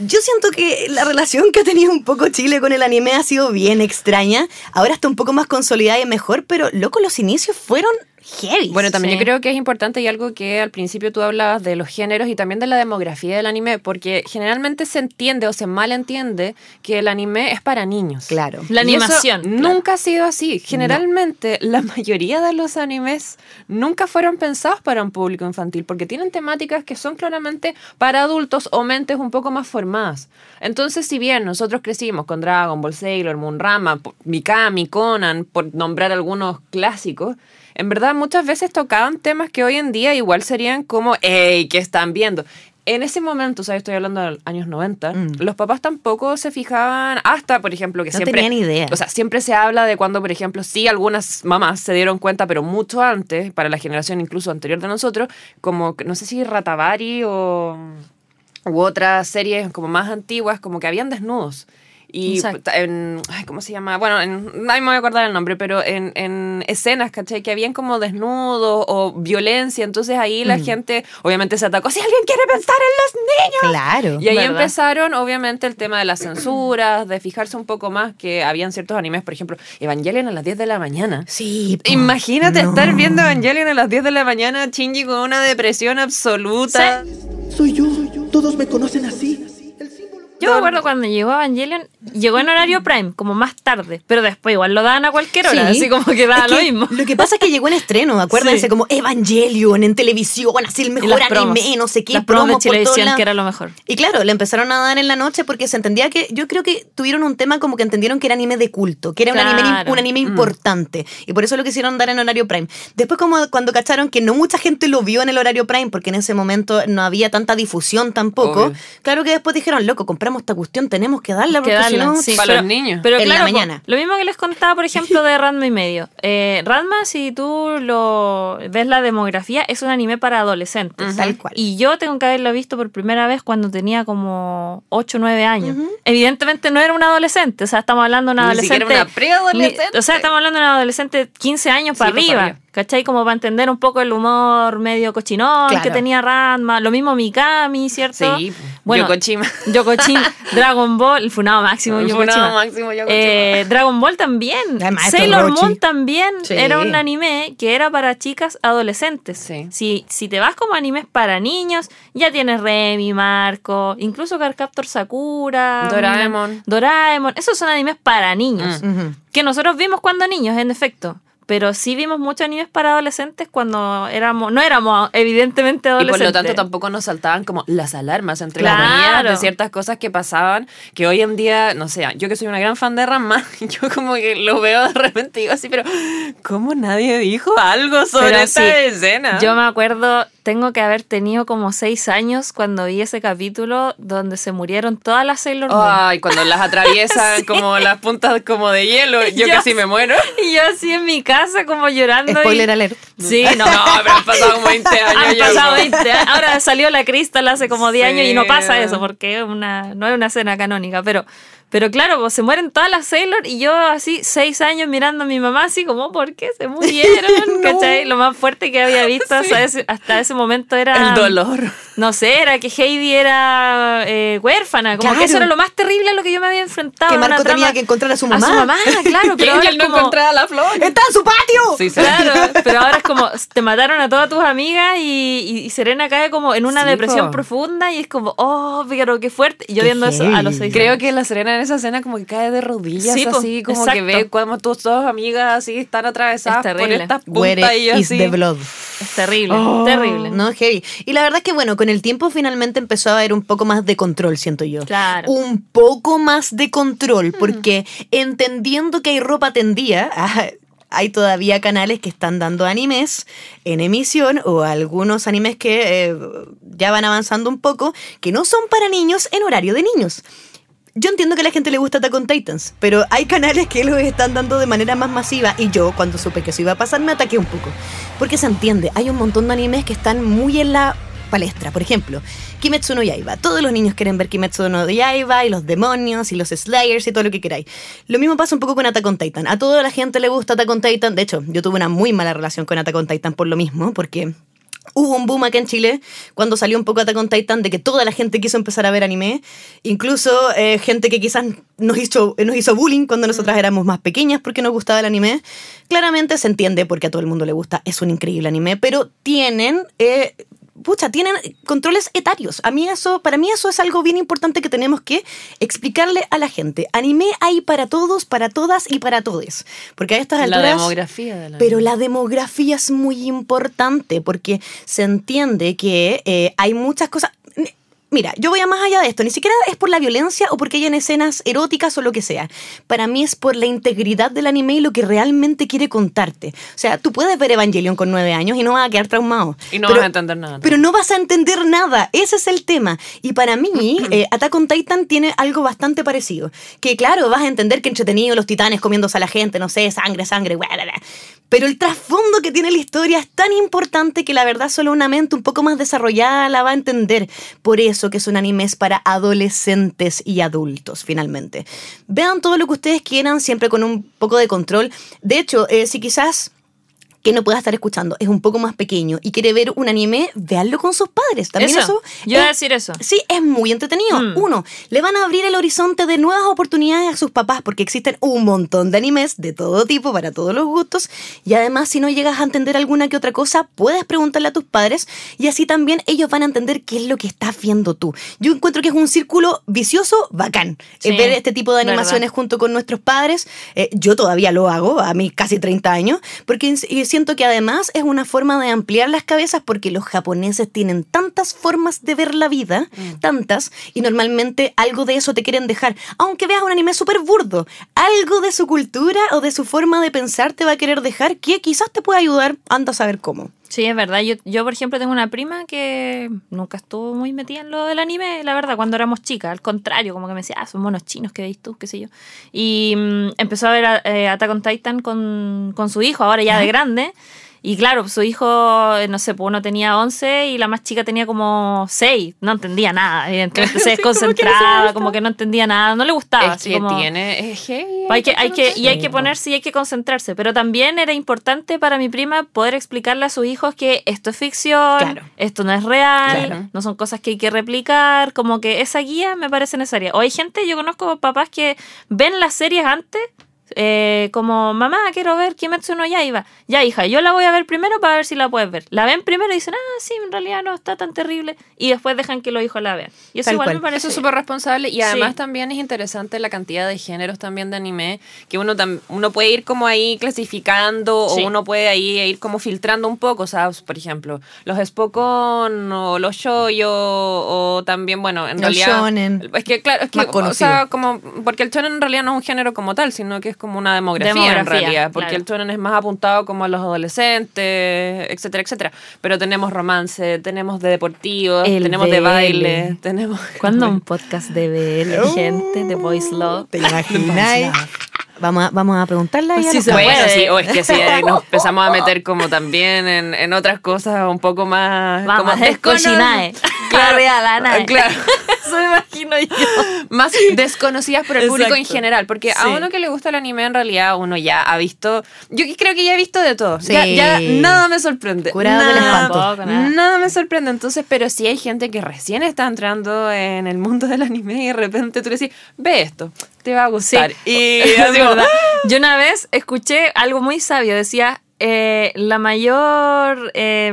Yo siento que la relación que ha tenido un poco Chile con el anime ha sido bien extraña. Ahora está un poco más consolidada y mejor, pero loco, los inicios fueron heavy. Bueno, también Sí. yo creo que es importante y algo que al principio tú hablabas de los géneros y también de la demografía del anime, porque generalmente se entiende o se malentiende que el anime es para niños. Claro. La animación, claro. Nunca ha sido así. Generalmente, la mayoría de los animes nunca fueron pensados para un público infantil, porque tienen temáticas que son claramente para adultos o mentes un poco más formadas. Entonces, si bien nosotros crecimos con Dragon Ball, Sailor Moon, Rama, po- Mikami, Conan, por nombrar algunos clásicos, en verdad muchas veces tocaban temas que hoy en día igual serían como, hey, ¿qué están viendo? En ese momento, o sea, estoy hablando de los años 90, Mm. los papás tampoco se fijaban, hasta, por ejemplo, que No siempre... tenían idea. O sea, siempre se habla de cuando, por ejemplo, sí algunas mamás se dieron cuenta, pero mucho antes, para la generación incluso anterior de nosotros, como, no sé si Ratavari o u otras series como más antiguas, como que habían desnudos. Y en, ay, ¿cómo se llama? Bueno, en, nadie me voy a acordar el nombre, pero en, en escenas, ¿cachai? Que habían como desnudos o violencia, entonces ahí Mm. la gente obviamente se atacó, si alguien quiere pensar en los niños. Claro. Y ahí ¿Verdad? empezaron, obviamente, el tema de las censuras, de fijarse un poco más que habían ciertos animes, por ejemplo, Evangelion a las 10 de la mañana. Sí. po. Imagínate No. estar viendo Evangelion a las 10 de la mañana, Shinji con una depresión absoluta. Soy yo. Todos me conocen así. Yo me acuerdo cuando llegó Evangelion, llegó en horario prime, como más tarde, pero después igual lo daban a cualquier hora, Sí. así como que daba Es lo que mismo. Lo que pasa es que llegó en estreno, acuérdense, Sí. como Evangelion en televisión, así el mejor anime, no sé qué, las promos de promos Chilevisión, lados. que era lo mejor. Y claro, le empezaron a dar en la noche porque se entendía que, yo creo que tuvieron un tema como que entendieron que era anime de culto, que era un anime, un anime Mm. importante. Y por eso lo quisieron dar en horario prime. Después como cuando cacharon que no mucha gente lo vio en el horario prime, porque en ese momento no había tanta difusión tampoco, Obvio. claro que después dijeron, loco, compramos esta cuestión, tenemos que darla, porque Que si darla, no... sí. Para los niños. Pero En la claro, po, mañana. lo mismo que les contaba, por ejemplo, de Ranma y medio. Eh, Ranma, si tú lo ves la demografía, es un anime para adolescentes. Tal cual. Y yo tengo que haberlo visto por primera vez cuando tenía como 8 o 9 años. Evidentemente no era un adolescente, o sea, estamos hablando de un Ni adolescente. siquiera una preadolescente. Ni- O sea, estamos hablando de un adolescente 15 años Sí, para pues, arriba. para arriba. ¿Cachai? Como para entender un poco el humor medio cochinón Claro. que tenía Ranma. Lo mismo Mikami, ¿cierto? Sí, bueno, Yokochima. Yokochima, Dragon Ball, el funado máximo El Yokochima. funado máximo Yokochima. Eh, Dragon Ball también. Sailor Rochi. Moon también Sí. era un anime que era para chicas adolescentes. Sí. Si, si te vas como animes para niños, ya tienes Remy, Marco, incluso Cardcaptor Sakura, Doraemon. Doraemon. Esos son animes para niños. Ujú. Que nosotros vimos cuando niños, en efecto. Pero sí vimos muchos animes para adolescentes cuando éramos, no éramos evidentemente Y adolescentes. por lo tanto tampoco nos saltaban como las alarmas entre Claro. comillas de ciertas cosas que pasaban que hoy en día, no sé, yo que soy una gran fan de Ranma, yo como que lo veo de repente y digo así, pero ¿cómo nadie dijo algo sobre esta sí, escena? Yo me acuerdo, tengo que haber tenido como seis años cuando vi ese capítulo donde se murieron todas las Sailor Moon. Ay, cuando las atraviesan como las puntas como de hielo, yo Yo- casi me muero. Y yo así en mi casa como llorando. y- Spoiler alert. Sí, no. No, pero han pasado como 20 años. Han ya, pasado como- 20 años. Ahora salió la Crystal hace como 10 años y no pasa eso porque una, no es una escena canónica. Pero, pero claro, pues se mueren todas las Sailor y yo así 6 años mirando a mi mamá así como, ¿por qué se murieron? ¿Cachai? Lo más fuerte que había visto hasta, ese, hasta ese momento era... El dolor. No sé, era que Heidi era eh, huérfana. Como Claro. que eso era lo más terrible a lo que yo me había enfrentado. Que en una Marco tenía trama- que encontrar a su A mamá. su mamá, claro. Que Pero Angel no como- encontraba la flor. ¡Está en su patio! Sí, sí. Claro, pero ahora es como te mataron a todas tus amigas y, y- Serena cae como en una Sí, depresión po. profunda y es como, oh, pero qué fuerte. Y yo Qué viendo eso a los seis Creo años. que la Serena en esa escena como que cae de rodillas Sí, po, así, como que ve como tus dos amigas así están atravesadas Es por terrible. estas puntas y is así. the blood? es terrible, Oh. terrible. No, heavy. Y la verdad es que, bueno, con el tiempo finalmente empezó a haber un poco más de control, siento yo. Claro. Un poco más de control, porque entendiendo que hay ropa tendida, ah, hay todavía canales que están dando animes en emisión o algunos animes que eh, ya van avanzando un poco, que no son para niños en horario de niños. Yo entiendo que a la gente le gusta Attack on Titans, pero hay canales que los están dando de manera más masiva y yo, cuando supe que eso iba a pasar, me ataqué un poco. Porque se entiende, hay un montón de animes que están muy en la palestra. Por ejemplo, Kimetsu no Yaiba. Todos los niños quieren ver Kimetsu no Yaiba y los demonios y los Slayers y todo lo que queráis. Lo mismo pasa un poco con Attack on Titan. A toda la gente le gusta Attack on Titan. De hecho, yo tuve una muy mala relación con Attack on Titan por lo mismo, porque Hubo un boom acá en Chile cuando salió un poco Attack on Titan de que toda la gente quiso empezar a ver anime. Incluso eh, gente que quizás nos hizo, nos hizo bullying cuando nosotras éramos más pequeñas porque nos gustaba el anime. Claramente se entiende porque a todo el mundo le gusta. Es un increíble anime, pero tienen... eh, Pucha, tienen controles etarios. A mí eso, para mí eso es algo bien importante que tenemos que explicarle a la gente. Anime hay para todos, para todas y para todes. Porque a estas La alturas... demografía de la Pero la demografía es muy importante porque se entiende que eh, hay muchas cosas. Mira, yo voy a más allá de esto. Ni siquiera es por la violencia o porque hayan escenas eróticas o lo que sea. Para mí es por la integridad del anime y lo que realmente quiere contarte. O sea, tú puedes ver Evangelion con nueve años y no vas a quedar traumado. Y no Pero- vas a entender nada. pero no vas a entender nada, ese es el tema. Y para mí, eh, Attack on Titan tiene algo bastante parecido. Que claro, vas a entender que entretenido los titanes comiéndose a la gente, no sé, sangre, sangre, bla, bla, bla. Pero el trasfondo que tiene la historia es tan importante que la verdad solo una mente un poco más desarrollada la va a entender. Por eso que son animes para adolescentes y adultos, finalmente. Vean todo lo que ustedes quieran, siempre con un poco de control. De hecho, eh, si quizás que no pueda estar escuchando es un poco más pequeño y quiere ver un anime, véanlo con sus padres. También eso. Eso, yo iba a decir eso. Sí, es muy entretenido. Mm. Uno, le van a abrir el horizonte de nuevas oportunidades a sus papás porque existen un montón de animes de todo tipo, para todos los gustos. Y además, si no llegas a entender alguna que otra cosa, puedes preguntarle a tus padres y así también ellos van a entender qué es lo que estás viendo tú. Yo encuentro que es un círculo vicioso bacán. Sí, Eh, ver este tipo de verdad. animaciones junto con nuestros padres. Eh, yo todavía lo hago, a mis casi 30 años, porque ins- y siento que además es una forma de ampliar las cabezas porque los japoneses tienen tantas formas de ver la vida, tantas, y normalmente algo de eso te quieren dejar. Aunque veas un anime súper burdo, algo de su cultura o de su forma de pensar te va a querer dejar que quizás te pueda ayudar, anda a saber cómo. Sí, es verdad. Yo, yo, por ejemplo, tengo una prima que nunca estuvo muy metida en lo del anime, la verdad, cuando éramos chicas. Al contrario, como que me decía, ah, son monos chinos que veis tú, qué sé yo. Y mm, empezó a ver eh, Attack on Titan con, con su hijo, ahora ya de grande. Y claro, su hijo, eh, no sé, pues uno tenía 11 y la más chica tenía como 6. No entendía nada, evidentemente se desconcentraba, como que no entendía nada, no le gustaba. Es así que como- tiene. Es heavy. hay que, hay que, y hay que po. ponerse y hay que concentrarse. Pero también era importante para mi prima poder explicarle a sus hijos que esto es ficción, Claro. esto no es real, Claro. no son cosas que hay que replicar. Como que esa guía me parece necesaria. O hay gente, yo conozco papás que ven las series antes eh, como, mamá, quiero ver Kimetsu no Yaiba. Ya, hija, yo la voy a ver primero para ver si la puedes ver. La ven primero y dicen, ah, sí, en realidad no está tan terrible. Y después dejan que los hijos la vean. Y eso Tal igual cual. me parece Eso es súper responsable y además Sí. también es interesante la cantidad de géneros también de anime que uno uno puede ir como ahí clasificando Sí. o uno puede ahí ir como filtrando un poco, o sea, por ejemplo, los Spokon o los shoyo o también, bueno, en Los realidad shonen. es que claro, es que o sea, como porque el shonen en realidad no es un género como tal, sino que es como una demografía, en Demografía, realidad, porque claro. el shonen es más apuntado como a los adolescentes, etcétera, etcétera. Pero tenemos romance, tenemos de deportivos, El tenemos de BL. baile, tenemos ¿Cuándo un podcast de BL, gente, de Voice Love? ¿Te imagináis? Vamos a, vamos a preguntarle ahí a Sí, los se cabros. Bueno, puede. sí, o es que sí, eh, nos empezamos a meter como también en, en otras cosas un poco más... Vamos como cochinae. Claro, claro. Eso me imagino yo. Más desconocidas por el público en Exacto. general, porque a Sí. uno que le gusta el anime en realidad uno ya ha visto, yo creo que ya he visto de todo, Sí. ya, ya nada me sorprende, Curado del nada, espanto. Tampoco, nada. nada me sorprende, entonces, pero sí hay gente que recién está entrando en el mundo del anime y de repente tú le decís, ve esto, te va a gustar. Y es verdad. Yo una vez escuché algo muy sabio. Decía, eh, la mayor... eh,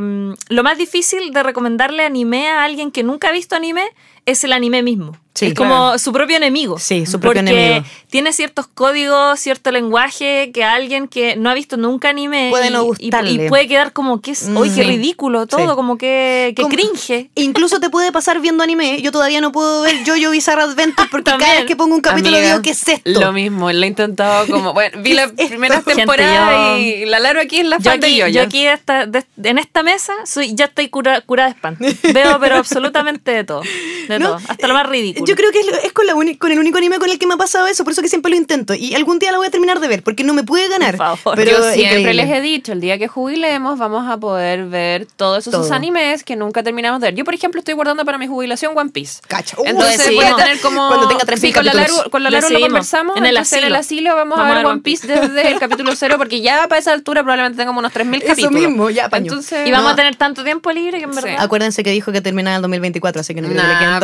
lo más difícil de recomendarle anime a alguien que nunca ha visto anime es el anime mismo. Sí, es como su propio enemigo. Sí, su propio porque enemigo. tiene ciertos códigos, cierto lenguaje que alguien que no ha visto nunca anime Puede y, no gustarle. y puede quedar como que es, hoy Mm. qué Sí. ridículo todo, Sí. como que, que Como- cringe. Incluso te puede pasar viendo anime. Yo todavía no puedo ver Jojo Bizarre Adventure porque cada vez que pongo un capítulo Amiga, digo, ¿qué es esto? Lo mismo, lo he intentado como, bueno, vi Gente, temporadas yo- y la largo aquí es la Yo fan de aquí, yo aquí de- en esta mesa soy, ya estoy cura, curada de espanto. Veo, pero absolutamente de todo. De no, hasta lo más eh, ridículo. Yo creo que es, con, el único anime con el que me ha pasado eso, por eso que siempre lo intento. Y algún día lo voy a terminar de ver, porque no me puede ganar. Por favor. Pero siempre les he dicho, el día que jubilemos vamos a poder ver todos esos, animes que nunca terminamos de ver. Yo, por ejemplo, estoy guardando para mi jubilación One Piece. Cacho. Uh, entonces voy a tener como... Cuando tenga tres sí, con la largo, con la largo lo conversamos. En el, entonces, asilo. Asilo vamos, a, ver One Piece desde el capítulo cero, porque ya para esa altura probablemente tengamos unos 3.000 capítulos. Eso mismo, ya. Entonces, y vamos a tener tanto tiempo libre que en verdad... Acuérdense que dijo que terminaba el 2024, así que no nah,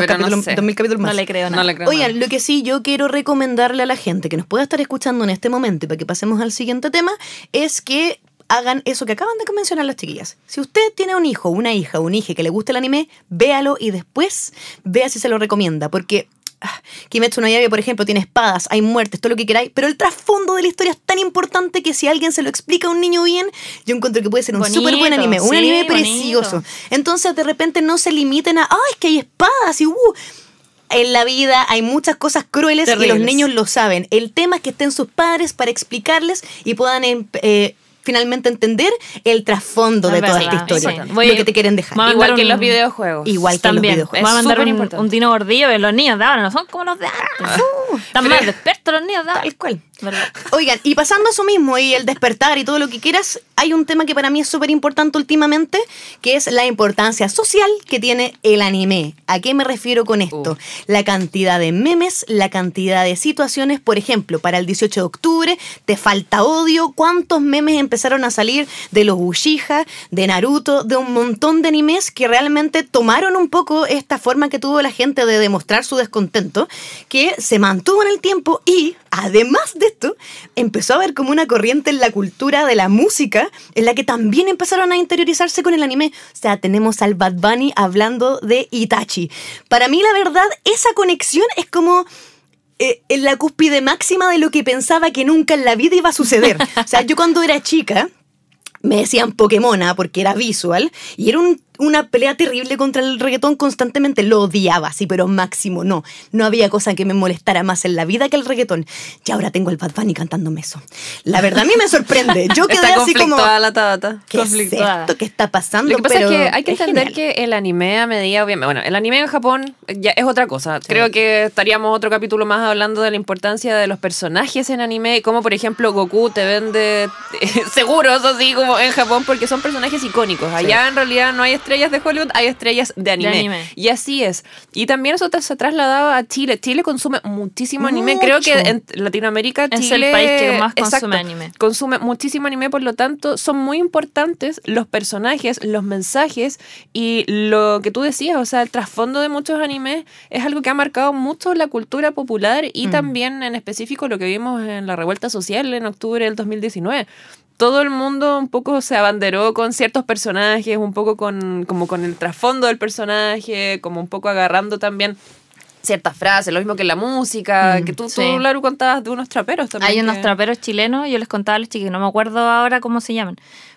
no le creo nada. No Oigan, lo que sí yo quiero recomendarle a la gente que nos pueda estar escuchando en este momento y para que pasemos al siguiente tema es que hagan eso que acaban de mencionar las chiquillas. Si usted tiene un hijo, una hija, un hija que le guste el anime, véalo y después vea si se lo recomienda, porque Kimetsu no Yaiba, por ejemplo, tiene espadas, hay muertes, todo lo que queráis, pero el trasfondo de la historia es tan importante que si alguien se lo explica a un niño bien, yo encuentro que puede ser un súper buen anime, un anime bonito. precioso. Entonces, de repente no se limiten a, ah, es que hay espadas y uh, en la vida hay muchas cosas crueles y los niños lo saben. El tema es que estén sus padres para explicarles y puedan em- eh, finalmente entender el trasfondo de toda esta historia. sí. Voy- lo que te quieren dejar. Igual que en los videojuegos. Igual que en los videojuegos. Voy a Es mandar un, un tino gordillo, pero los niños de ahora no son como los de antes. Están más despiertos los niños de ahora. Tal cual. ¿Verdad? Oigan, y pasando a eso mismo y el despertar y todo lo que quieras, hay un tema que para mí es súper importante últimamente, que es la importancia social que tiene el anime. ¿A qué me refiero con esto? La cantidad de memes, la cantidad de situaciones, por ejemplo, para el 18 de octubre, te falta odio, cuántos memes empezaron a salir de los Uchiha, de Naruto, de un montón de animes que realmente tomaron un poco esta forma que tuvo la gente de demostrar su descontento, que se mantuvo en el tiempo y, además de esto, empezó a haber como una corriente en la cultura de la música en la que también empezaron a interiorizarse con el anime. O sea, tenemos al Bad Bunny hablando de Itachi. Para mí, la verdad, esa conexión es como eh, en la cúspide máxima de lo que pensaba que nunca en la vida iba a suceder. O sea, yo cuando era chica me decían Pokémona porque era visual y era un- una pelea terrible contra el reggaetón constantemente. Lo odiaba, así, pero máximo no. No había cosa que me molestara más en la vida que el reggaetón. Y ahora tengo el Bad Bunny cantándome eso. La verdad a mí me sorprende. Yo quedé Está así como... la tabata. ¿Qué es esto? ¿Qué está pasando? Lo que pasa Pero es que hay que entender genial. que el anime a medida, obviamente, bueno, el anime en Japón ya es otra cosa. Creo que estaríamos otro capítulo más hablando de la importancia de los personajes en anime y cómo, por ejemplo, Goku te vende seguros así como en Japón porque son personajes icónicos. Allá en realidad no hay estrellas de Hollywood, hay estrellas de anime. anime. Y así es. Y también eso se ha trasladado a Chile. Chile consume muchísimo anime. Creo que Mucho. en Latinoamérica Es Chile el país que más consume Exacto. anime. Consume muchísimo anime, por lo tanto, son muy importantes los personajes, los mensajes y lo que tú decías, o sea, el trasfondo de muchos animes es algo que ha marcado mucho la cultura popular y Mm. también en específico lo que vimos en la revuelta social en octubre del 2019. Todo el mundo un poco se abanderó con ciertos personajes, un poco con, como con el trasfondo del personaje, como un poco agarrando también ciertas frases, lo mismo que en la música, que tú, sí. tú, Laru, contabas de unos traperos también. Hay unos traperos chilenos, yo les contaba a los chiquis, no me acuerdo ahora cómo se llaman.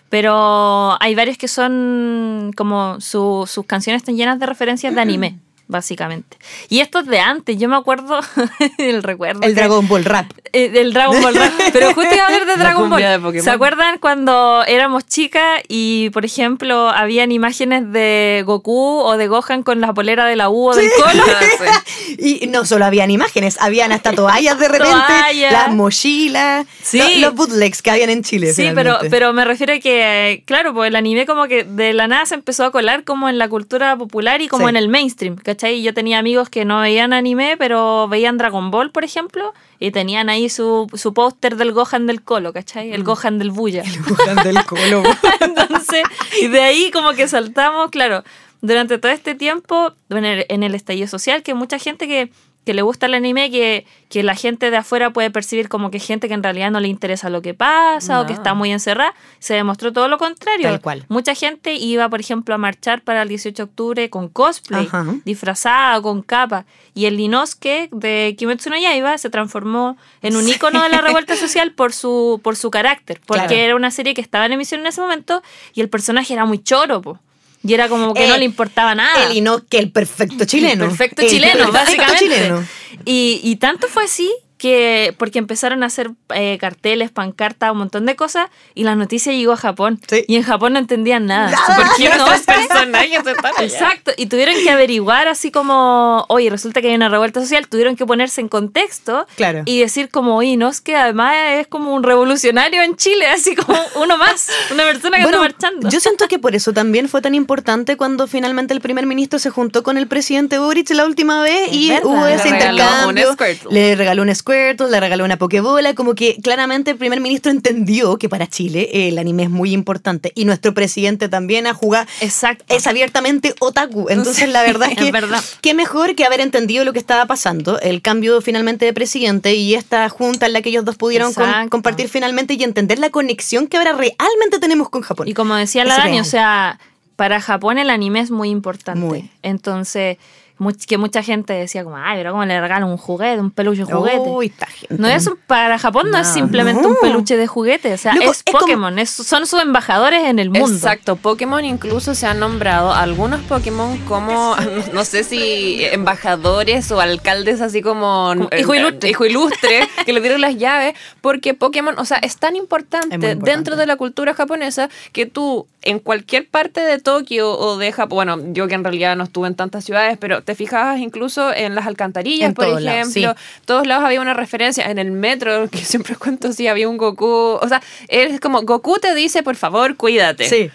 Pero hay varios que son como su- sus canciones están llenas de referencias de anime, básicamente. Y esto es de antes, yo me acuerdo el recuerdo. El que- Dragon Ball Rap. eh, del Dragon Ball Rap. Pero justo iba a hablar de La Dragon Ball. de. ¿Se acuerdan cuando éramos chicas y, por ejemplo, habían imágenes de Goku o de Gohan con la polera de la U o del Colo? Y no solo habían imágenes, habían hasta toallas de repente, Toallas. las mochilas, Sí. lo- los bootlegs que habían en Chile. Sí, pero, finalmente. pero me refiero a que, claro, pues el anime como que de la nada se empezó a colar como en la cultura popular y como Sí. en el mainstream, ¿cachai? Y Yo tenía amigos que no veían anime, pero veían Dragon Ball, por ejemplo, y tenían ahí su, su póster del Gohan del Colo, ¿cachai? Mm. El Gohan del Buya. Gohan del Colo. Entonces, y de ahí como que saltamos, claro, durante todo este tiempo, en el, en el estallido social, que mucha gente que, que le gusta el anime, que, que la gente de afuera puede percibir como que gente que en realidad no le interesa lo que pasa o que está muy encerrada, se demostró todo lo contrario. Tal cual. Mucha gente iba, por ejemplo, a marchar para el 18 de octubre con cosplay, Ajá. disfrazada, con capa. Y el Inosuke de Kimetsu no Yaiba se transformó en un ícono de la revuelta social por su, por su carácter. Porque Claro. era una serie que estaba en emisión en ese momento y el personaje era muy choro, po. Y era como que no Eh, le importaba nada. El Inosuke, el perfecto chileno. El perfecto El chileno, perfecto básicamente. chileno. Y, y tanto fue así que porque empezaron a hacer eh, carteles, pancartas, un montón de cosas y la noticia llegó a Japón. Sí. Y en Japón no entendían nada. Nada. ¿Por qué no? Personajes están allá. Exacto, y tuvieron que averiguar así como, oye, resulta que hay una revuelta social, tuvieron que ponerse en contexto Claro. y decir como, oye, no, es que además es como un revolucionario en Chile, así como uno más, una persona que Bueno, está marchando. yo siento que por eso también fue tan importante cuando finalmente el primer ministro se juntó con el presidente Boric la última vez Es y verdad. hubo Le ese regaló intercambio. Le regaló un Squirtle, le regaló una Pokébola, como que claramente el primer ministro entendió que para Chile eh, el anime es muy importante y nuestro presidente también a jugar Exacto. es abiertamente otaku. Entonces, la verdad es Es que verdad. qué mejor que haber entendido lo que estaba pasando, el cambio finalmente de presidente y esta junta en la que ellos dos pudieron con- compartir finalmente y entender la conexión que ahora realmente tenemos con Japón. Y como decía Es la Dani, o sea, para Japón el anime es muy importante. Muy. Entonces, much- que mucha gente decía como, ay, pero ¿cómo le regalan un juguete, un peluche de juguete? Uy, esta gente. No es un- para Japón no, es No. simplemente un peluche de juguete, o sea, Loco, es es como- Pokémon, es- son sus embajadores en el mundo. Exacto, Pokémon incluso se han nombrado algunos Pokémon como, no sé si embajadores o alcaldes así como... Como eh, hijo ilustre. hijo ilustre, que le dieron las llaves, porque Pokémon, o sea, es tan importante, Es muy importante. dentro de la cultura japonesa que tú en cualquier parte de Tokio o de Japón, bueno, yo que en realidad no estuve en tantas ciudades, pero te fijabas incluso en las alcantarillas, En por ejemplo, sí. todos lados había una referencia. En el metro, que siempre cuento, sí, había un Goku. O sea, es como Goku te dice, por favor, cuídate. Sí.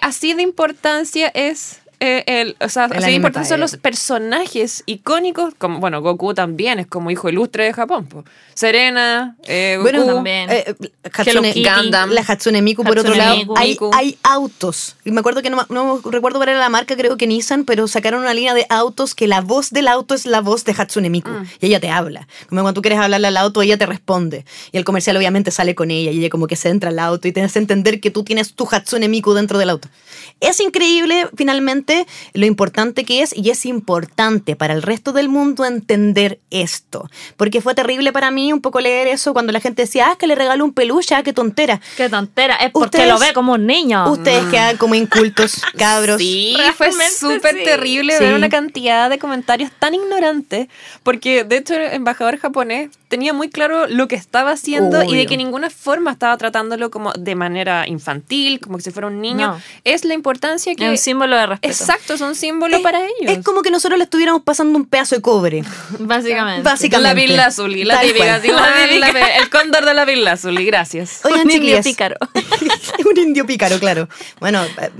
Así de importancia es. Eh, el, o sea, El así importantes son los personajes icónicos, como, bueno, Goku también es como hijo ilustre de Japón. po. Serena, eh, Goku. Bueno, también. eh, Hatsune. Gundam. la Hatsune Miku, por otro lado, hay, hay autos. Y me acuerdo que no, no recuerdo cuál era la marca, creo que Nissan, pero sacaron una línea de autos que la voz del auto es la voz de Hatsune Miku. Mm. Y ella te habla. Como cuando tú quieres hablarle al auto, ella te responde. Y el comercial obviamente sale con ella y ella como que se entra al auto y tienes que entender que tú tienes tu Hatsune Miku dentro del auto. Es increíble finalmente lo importante que es y es importante para el resto del mundo entender esto. Porque fue terrible para mí un poco leer eso cuando la gente decía, ah, que le regaló un peluche, ah, qué tontera. Qué tontera, es porque Ustedes- lo ve como un niño. Ustedes quedan como incultos, cabros. Sí, fue súper sí. terrible Sí. ver una cantidad de comentarios tan ignorantes, porque de hecho el embajador japonés tenía muy claro lo que estaba haciendo y de Obvio. que ninguna forma estaba tratándolo como de manera infantil, como que si fuera un niño. No. Es la importancia que... es un símbolo de respeto. Exacto, es un símbolo Es- para ellos. Es como que nosotros le estuviéramos pasando un pedazo de cobre. Básicamente. Básicamente. La Villa Azul, la como, La típica. la- el cóndor de la Villa Azul, y gracias. Oigan, un indio chiquillas. pícaro. un indio pícaro, claro. Bueno, eh,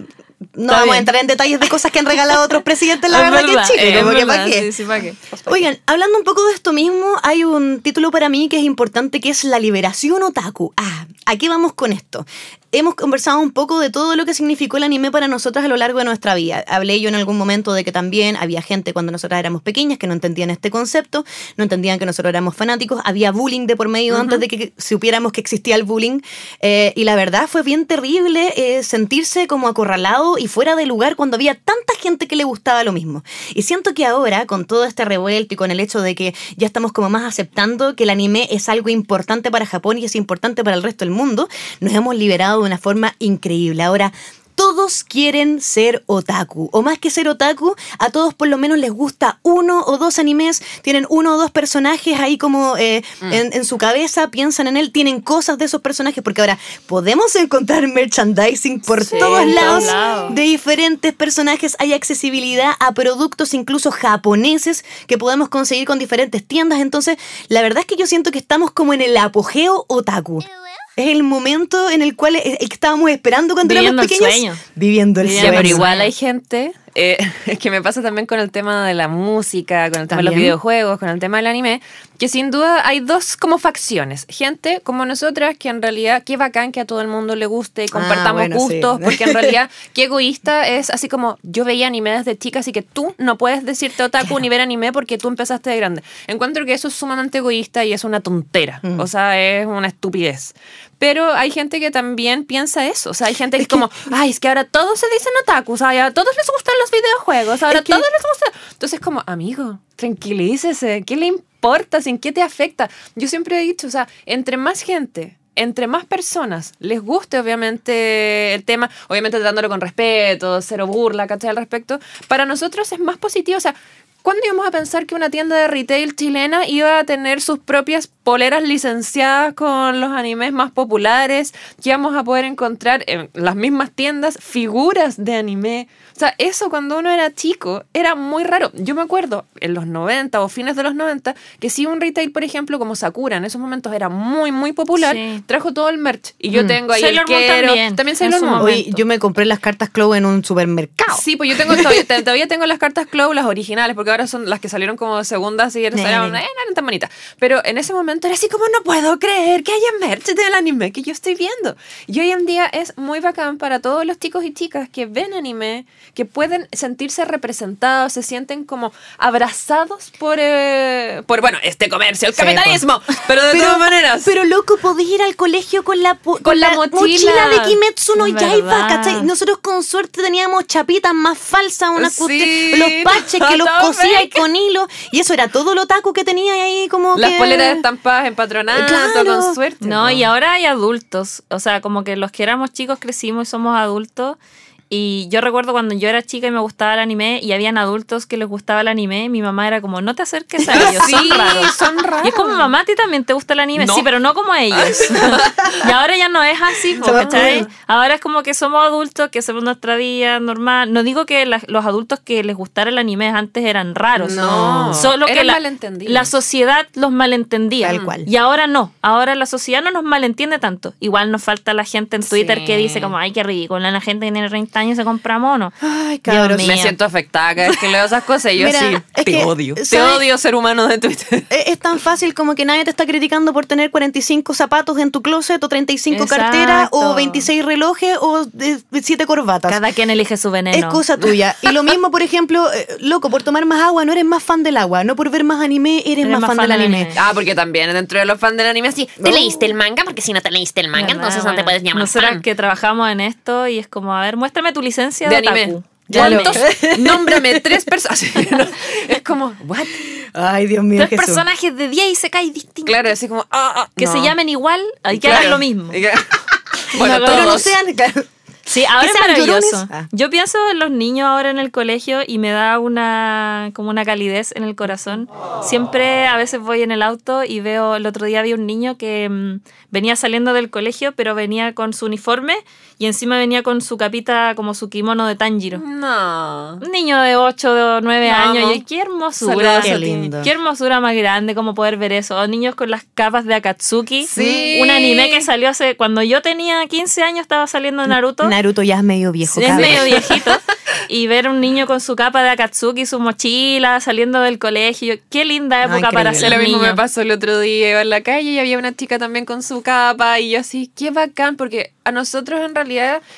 no Está vamos a entrar en detalles de cosas que han regalado otros presidentes, la Es verdad, que es como que verdad, qué. sí, sí, pa' qué. Oigan, hablando un poco de esto mismo, hay un título para mí que es importante, que es La liberación otaku. Ah, ¿a qué vamos con esto? Hemos conversado un poco de todo lo que significó el anime para nosotras a lo largo de nuestra vida. Hablé yo en algún momento de que también había gente cuando nosotras éramos pequeñas que no entendían este concepto, no entendían que nosotros éramos fanáticos, había bullying de por medio antes de que supiéramos que existía el bullying. Eh, y la verdad fue bien terrible eh, sentirse como acorralado y fuera de lugar cuando había tanta gente que le gustaba lo mismo. Y siento que ahora, con todo este revuelto y con el hecho de que ya estamos como más aceptando que el anime es algo importante para Japón y es importante para el resto del mundo, nos hemos liberado de una forma increíble. Ahora, todos quieren ser otaku. O más que ser otaku, a todos por lo menos les gusta uno o dos animes, tienen uno o dos personajes ahí como eh, en, en su cabeza, piensan en él, tienen cosas de esos personajes, porque ahora podemos encontrar merchandising por Sí, todos lados. de diferentes personajes, hay accesibilidad a productos incluso japoneses que podemos conseguir con diferentes tiendas, entonces la verdad es que yo siento que estamos como en el apogeo otaku. Es el momento en el cual eh, el que estábamos esperando cuando Viviendo éramos el pequeños. sueño. Viviendo el Viviendo Ya, sueño. pero Bueno. igual hay gente, eh, es que me pasa también con el tema de la música, con el tema de los También. videojuegos, con el tema del anime, que sin duda hay dos como facciones. Gente como nosotras que en realidad, qué bacán que a todo el mundo le guste y compartamos bueno, sí. gustos, porque en realidad, qué egoísta es así como yo veía anime desde chica, así que tú no puedes decirte otaku ni ver anime porque tú empezaste de grande. Encuentro que eso es sumamente egoísta y es una tontera, Mm. o sea, es una estupidez. Pero hay gente que también piensa eso. O sea, hay gente que es como, ay, es que ahora todos se dicen otaku. O sea, ya a todos les gustan los videojuegos. Ahora que- todos les gusta. Entonces, como, amigo, tranquilícese. ¿Qué le importa? ¿Sin qué te afecta? Yo siempre he dicho, o sea, entre más gente. Entre más personas les guste, obviamente, el tema, obviamente tratándolo con respeto, cero burla, ¿cachai? Al respecto, para nosotros es más positivo. O sea, ¿Cuándo íbamos a pensar que una tienda de retail chilena iba a tener sus propias poleras licenciadas con los animes más populares? Que íbamos a poder encontrar en las mismas tiendas figuras de anime. O sea, eso cuando uno era chico era muy raro. Yo me acuerdo en los 90 o fines de los 90 que si un retail, por ejemplo, como Sakura, en esos momentos era muy, muy popular, Sí. trajo todo el merch. Y yo Mm. tengo ahí Sailor el Moon Quero, también, también Sailor Moon. Oye, yo me compré las cartas Clow en un supermercado. Sí, pues yo tengo todavía, todavía tengo las cartas Clow, las originales, porque ahora son las que salieron como segundas y eran, eran, eh, eran tan bonitas. Pero en ese momento era así como no puedo creer que haya merch del anime que yo estoy viendo. Y hoy en día es muy bacán para todos los chicos y chicas que ven anime, que pueden sentirse representados, se sienten como abrazados por, eh, por bueno, este comercio, el Sí, capitalismo. Pero de todas maneras. Pero loco, podés ir al colegio con la, po- Con la mochila. mochila de Kimetsu no Es Yaiba, verdad. ¿cachai? Nosotros con suerte teníamos chapitas más falsas, unas Sí, los parches que los cosías fake. con hilo, y eso era todo lo taco que tenía ahí como las que... poleras estampadas en patronato, Claro. con suerte. No, y ahora hay adultos. O sea, como que los que éramos chicos crecimos y somos adultos. Y yo recuerdo cuando yo era chica y me gustaba el anime y habían adultos que les gustaba el anime, mi mamá era como, no te acerques a ellos, son Sí, raros. son raros. Y es como, mamá, a ti también te gusta el anime, No. sí, pero no como ellos. y ahora ya no es así, po, ¿cachai? Ahora es como que somos adultos, que hacemos nuestra vida normal. No digo que la- los adultos que les gustara el anime antes eran raros. No, Solo que la, la sociedad los malentendía. Tal cual. Y ahora no. Ahora la sociedad no nos malentiende tanto. Igual nos falta la gente en Twitter Sí. que dice como, ay, qué ridículo, la gente que tiene 30 años se compra mono. Ay, mío. Me siento afectada cada vez que leo esas cosas y yo Mira, sí, es te que, odio. Te odio ser humano de Twitter. Es es tan fácil como que nadie te está criticando por tener 45 zapatos en tu closet o 35 Exacto. carteras o 26 relojes o 7 corbatas. Cada quien elige su veneno. Es cosa tuya. Y lo mismo, por ejemplo, eh, loco, por tomar más agua no eres más fan del agua. No por ver más anime eres, más, fan, del anime. Ah, porque también dentro de los fans del anime así. ¿te leíste el manga? Porque si no te leíste el manga, ¿Verdad? entonces no te puedes llamar Nosotras fan. que trabajamos en esto y es como, a ver, muéstrame tu licencia de, de anime. otaku. ¿Cuántos? Nómbrame tres personas. es como, ¿what? Ay, Dios mío, Tres Jesús. personas de 10 y se cae distintos. Claro, así como, ah, ah, Que no. se llamen igual, hay que Claro. hagan lo mismo. Y que- bueno, Pero no todos. sean... claro. Sí, ahora es maravilloso. Ah. Yo pienso en los niños ahora en el colegio y me da una como una calidez en el corazón. Siempre a veces voy en el auto y veo, el otro día vi un niño que mm, venía saliendo del colegio, pero venía con su uniforme y encima venía con su capita como su kimono de Tanjiro. No. Un niño de 8 o 9 Lo años y qué hermosura. Qué lindo. Qué hermosura más grande como poder ver eso. O niños con las capas de Akatsuki. Sí. Un anime que salió hace. Cuando yo tenía 15 años estaba saliendo Naruto. Naruto ya es medio viejo. es medio viejito. Y ver a un niño con su capa de Akatsuki, su mochila, saliendo del colegio. Qué linda época para ser Lo mismo niño. me pasó el otro día, iba en la calle y había una chica también con su capa y yo así, qué bacán, porque a nosotros en realidad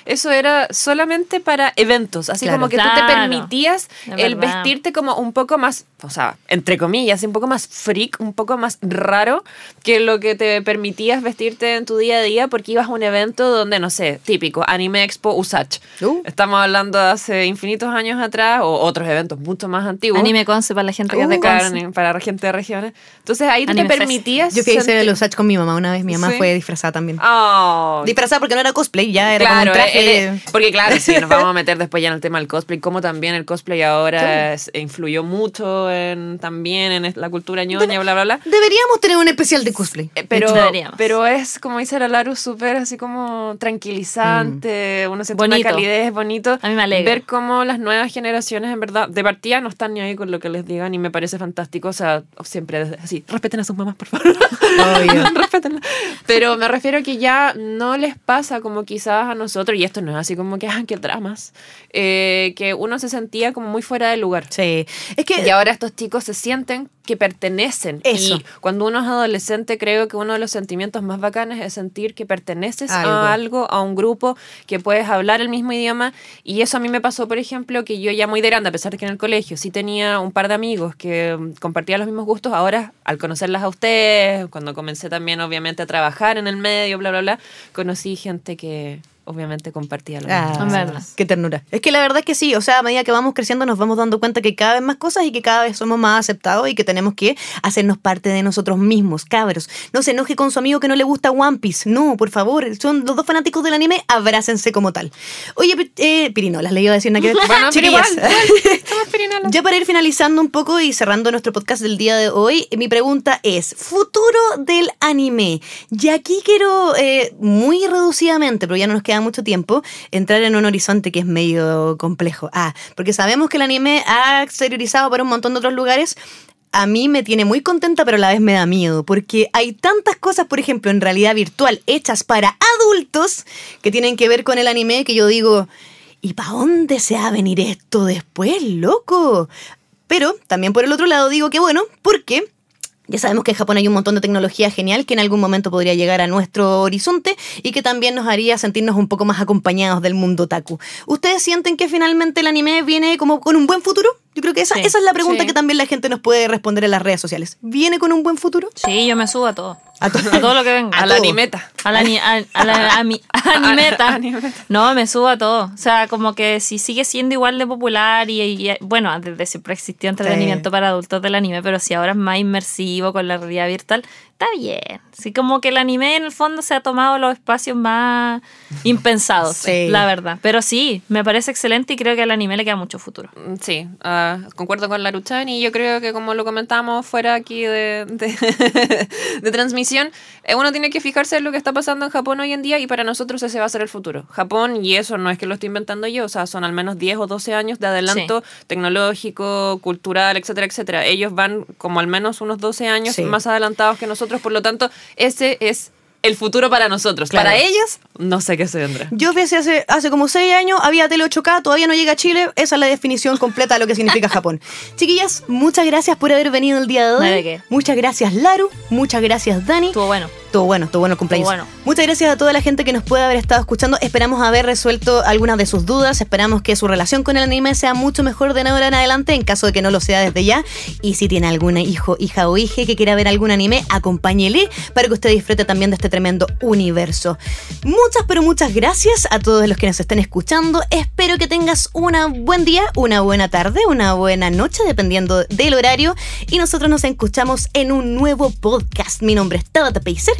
eso era solamente para eventos, así Claro. como que tú te permitías el verdad. vestirte como un poco más, o sea, entre comillas, un poco más freak, un poco más raro que lo que te permitías vestirte en tu día a día porque ibas a un evento donde, no sé, típico, Anime Expo Usach. Uh. Estamos hablando de hace infinitos años atrás o otros eventos mucho más antiguos. Anime Conce para la gente que es de Uh, Conce. Para la gente de regiones. Entonces ahí tú te permitías. Yo fui a hacer sentir- los H con mi mamá una vez. Mi mamá Sí. fue disfrazada también. Oh, Disfrazada porque no era cosplay, ya era claro, como un traje. eh, eh, porque claro, sí, nos vamos a meter después ya en el tema del cosplay, como también el cosplay ahora es- influyó mucho en también en la cultura ñoña, bla, bla, bla. Deberíamos tener un especial de cosplay. Eh, Pero, Deberíamos. pero es, como dice la Laru, súper así como tranquilizante, uno siente Bonito. una calidez, bonito. A mí me alegra. Ver cómo las nuevas generaciones, en verdad, de partida no están ni ahí con lo que les digan y me parece fantástico. O sea, siempre así, respeten a sus mamás, por favor. Obvio. Respétenla. Pero me refiero a que ya no les pasa como quizás a nosotros, y esto no es así como que, ah, qué dramas, eh, que uno se sentía como muy fuera de lugar. Sí. Es que. Y ahora estos chicos se sienten que pertenecen. Eso. Y cuando uno es adolescente, creo que uno de los sentimientos más bacanes es sentir que perteneces Algo. a algo, a un grupo, que puedes hablar el mismo idioma. Y eso a mí me pasó, por ejemplo, que yo ya muy de grande, a pesar de que en el colegio sí tenía un par de amigos que mm, compartían los mismos gustos, ahora al conocerlas a ustedes, cuando comencé también obviamente a trabajar en el medio, bla, bla, bla, conocí gente que obviamente compartía lo mismo. Ah, Es verdad. Qué ternura. Es que la verdad es que sí, o sea, a medida que vamos creciendo nos vamos dando cuenta que cada vez más cosas y que cada vez somos más aceptados y que tenemos que hacernos parte de nosotros mismos, cabros. No se enoje con su amigo que no le gusta One Piece. No, por favor, son los dos fanáticos del anime, abrácense como tal. Oye, eh, pirinolas, le iba a decir una que Bueno, pero igual. Ya para ir finalizando un poco y cerrando nuestro podcast del día de hoy, mi pregunta es, futuro del anime. Y aquí quiero, eh, muy reducidamente, pero ya no nos queda mucho tiempo, entrar en un horizonte que es medio complejo. Ah, porque sabemos que el anime ha exteriorizado para un montón de otros lugares. A mí me tiene muy contenta, pero a la vez me da miedo, porque hay tantas cosas, por ejemplo, en realidad virtual, hechas para adultos, que tienen que ver con el anime, que yo digo, ¿y para dónde se va a venir esto después, loco? Pero también por el otro lado digo que bueno, porque ya sabemos que en Japón hay un montón de tecnología genial que en algún momento podría llegar a nuestro horizonte y que también nos haría sentirnos un poco más acompañados del mundo otaku. ¿Ustedes sienten que finalmente el anime viene como con un buen futuro? Yo creo que esa, Sí. esa es la pregunta Sí. que también la gente nos puede responder en las redes sociales. ¿Viene con un buen futuro? Sí, yo me subo a todo. A A, todo. lo que venga. A la todo. animeta. A la, a, a la ami- animeta. Animeta. No, me subo a todo. O sea, como que si sigue siendo igual de popular y, y- bueno, desde siempre existió entretenimiento para adultos del anime, pero si ahora es más inmersivo con la realidad virtual, está bien. Sí, como que el anime en el fondo se ha tomado los espacios más impensados, Sí. la verdad. Pero sí, me parece excelente y creo que al anime le queda mucho futuro. Mm, Sí, ah, concuerdo con la Luchan y yo creo que como lo comentamos fuera aquí de, de, de transmisión, eh, uno tiene que fijarse en lo que está pasando en Japón hoy en día y para nosotros ese va a ser el futuro. Japón, y eso no es que lo estoy inventando yo, o sea, son al menos 10 o 12 años de adelanto tecnológico, cultural, etcétera, etcétera. Ellos van como al menos unos 12 años Sí. más adelantados que nosotros, por lo tanto, ese es el futuro para nosotros. Claro. Para ellos, no sé qué se vendrá. Yo fui hace, hace, como seis años, había tele 8K, todavía no llega a Chile. Esa es la definición completa de lo que significa Japón. Chiquillas, muchas gracias por haber venido el día de hoy. Muchas gracias, Laru. Muchas gracias, Dani. Estuvo bueno. Todo bueno, todo bueno el cumpleaños. Bueno. Muchas gracias a toda la gente que nos puede haber estado escuchando. Esperamos haber resuelto algunas de sus dudas. Esperamos que su relación con el anime sea mucho mejor de ahora en adelante, en caso de que no lo sea desde ya. Y si tiene algún hijo, hija o hija que quiera ver algún anime, acompáñele para que usted disfrute también de este tremendo universo. Muchas, pero muchas gracias a todos los que nos estén escuchando. Espero que tengas un buen día, una buena tarde, una buena noche, dependiendo del horario. Y nosotros nos escuchamos en un nuevo podcast. Mi nombre es Tabata Pacer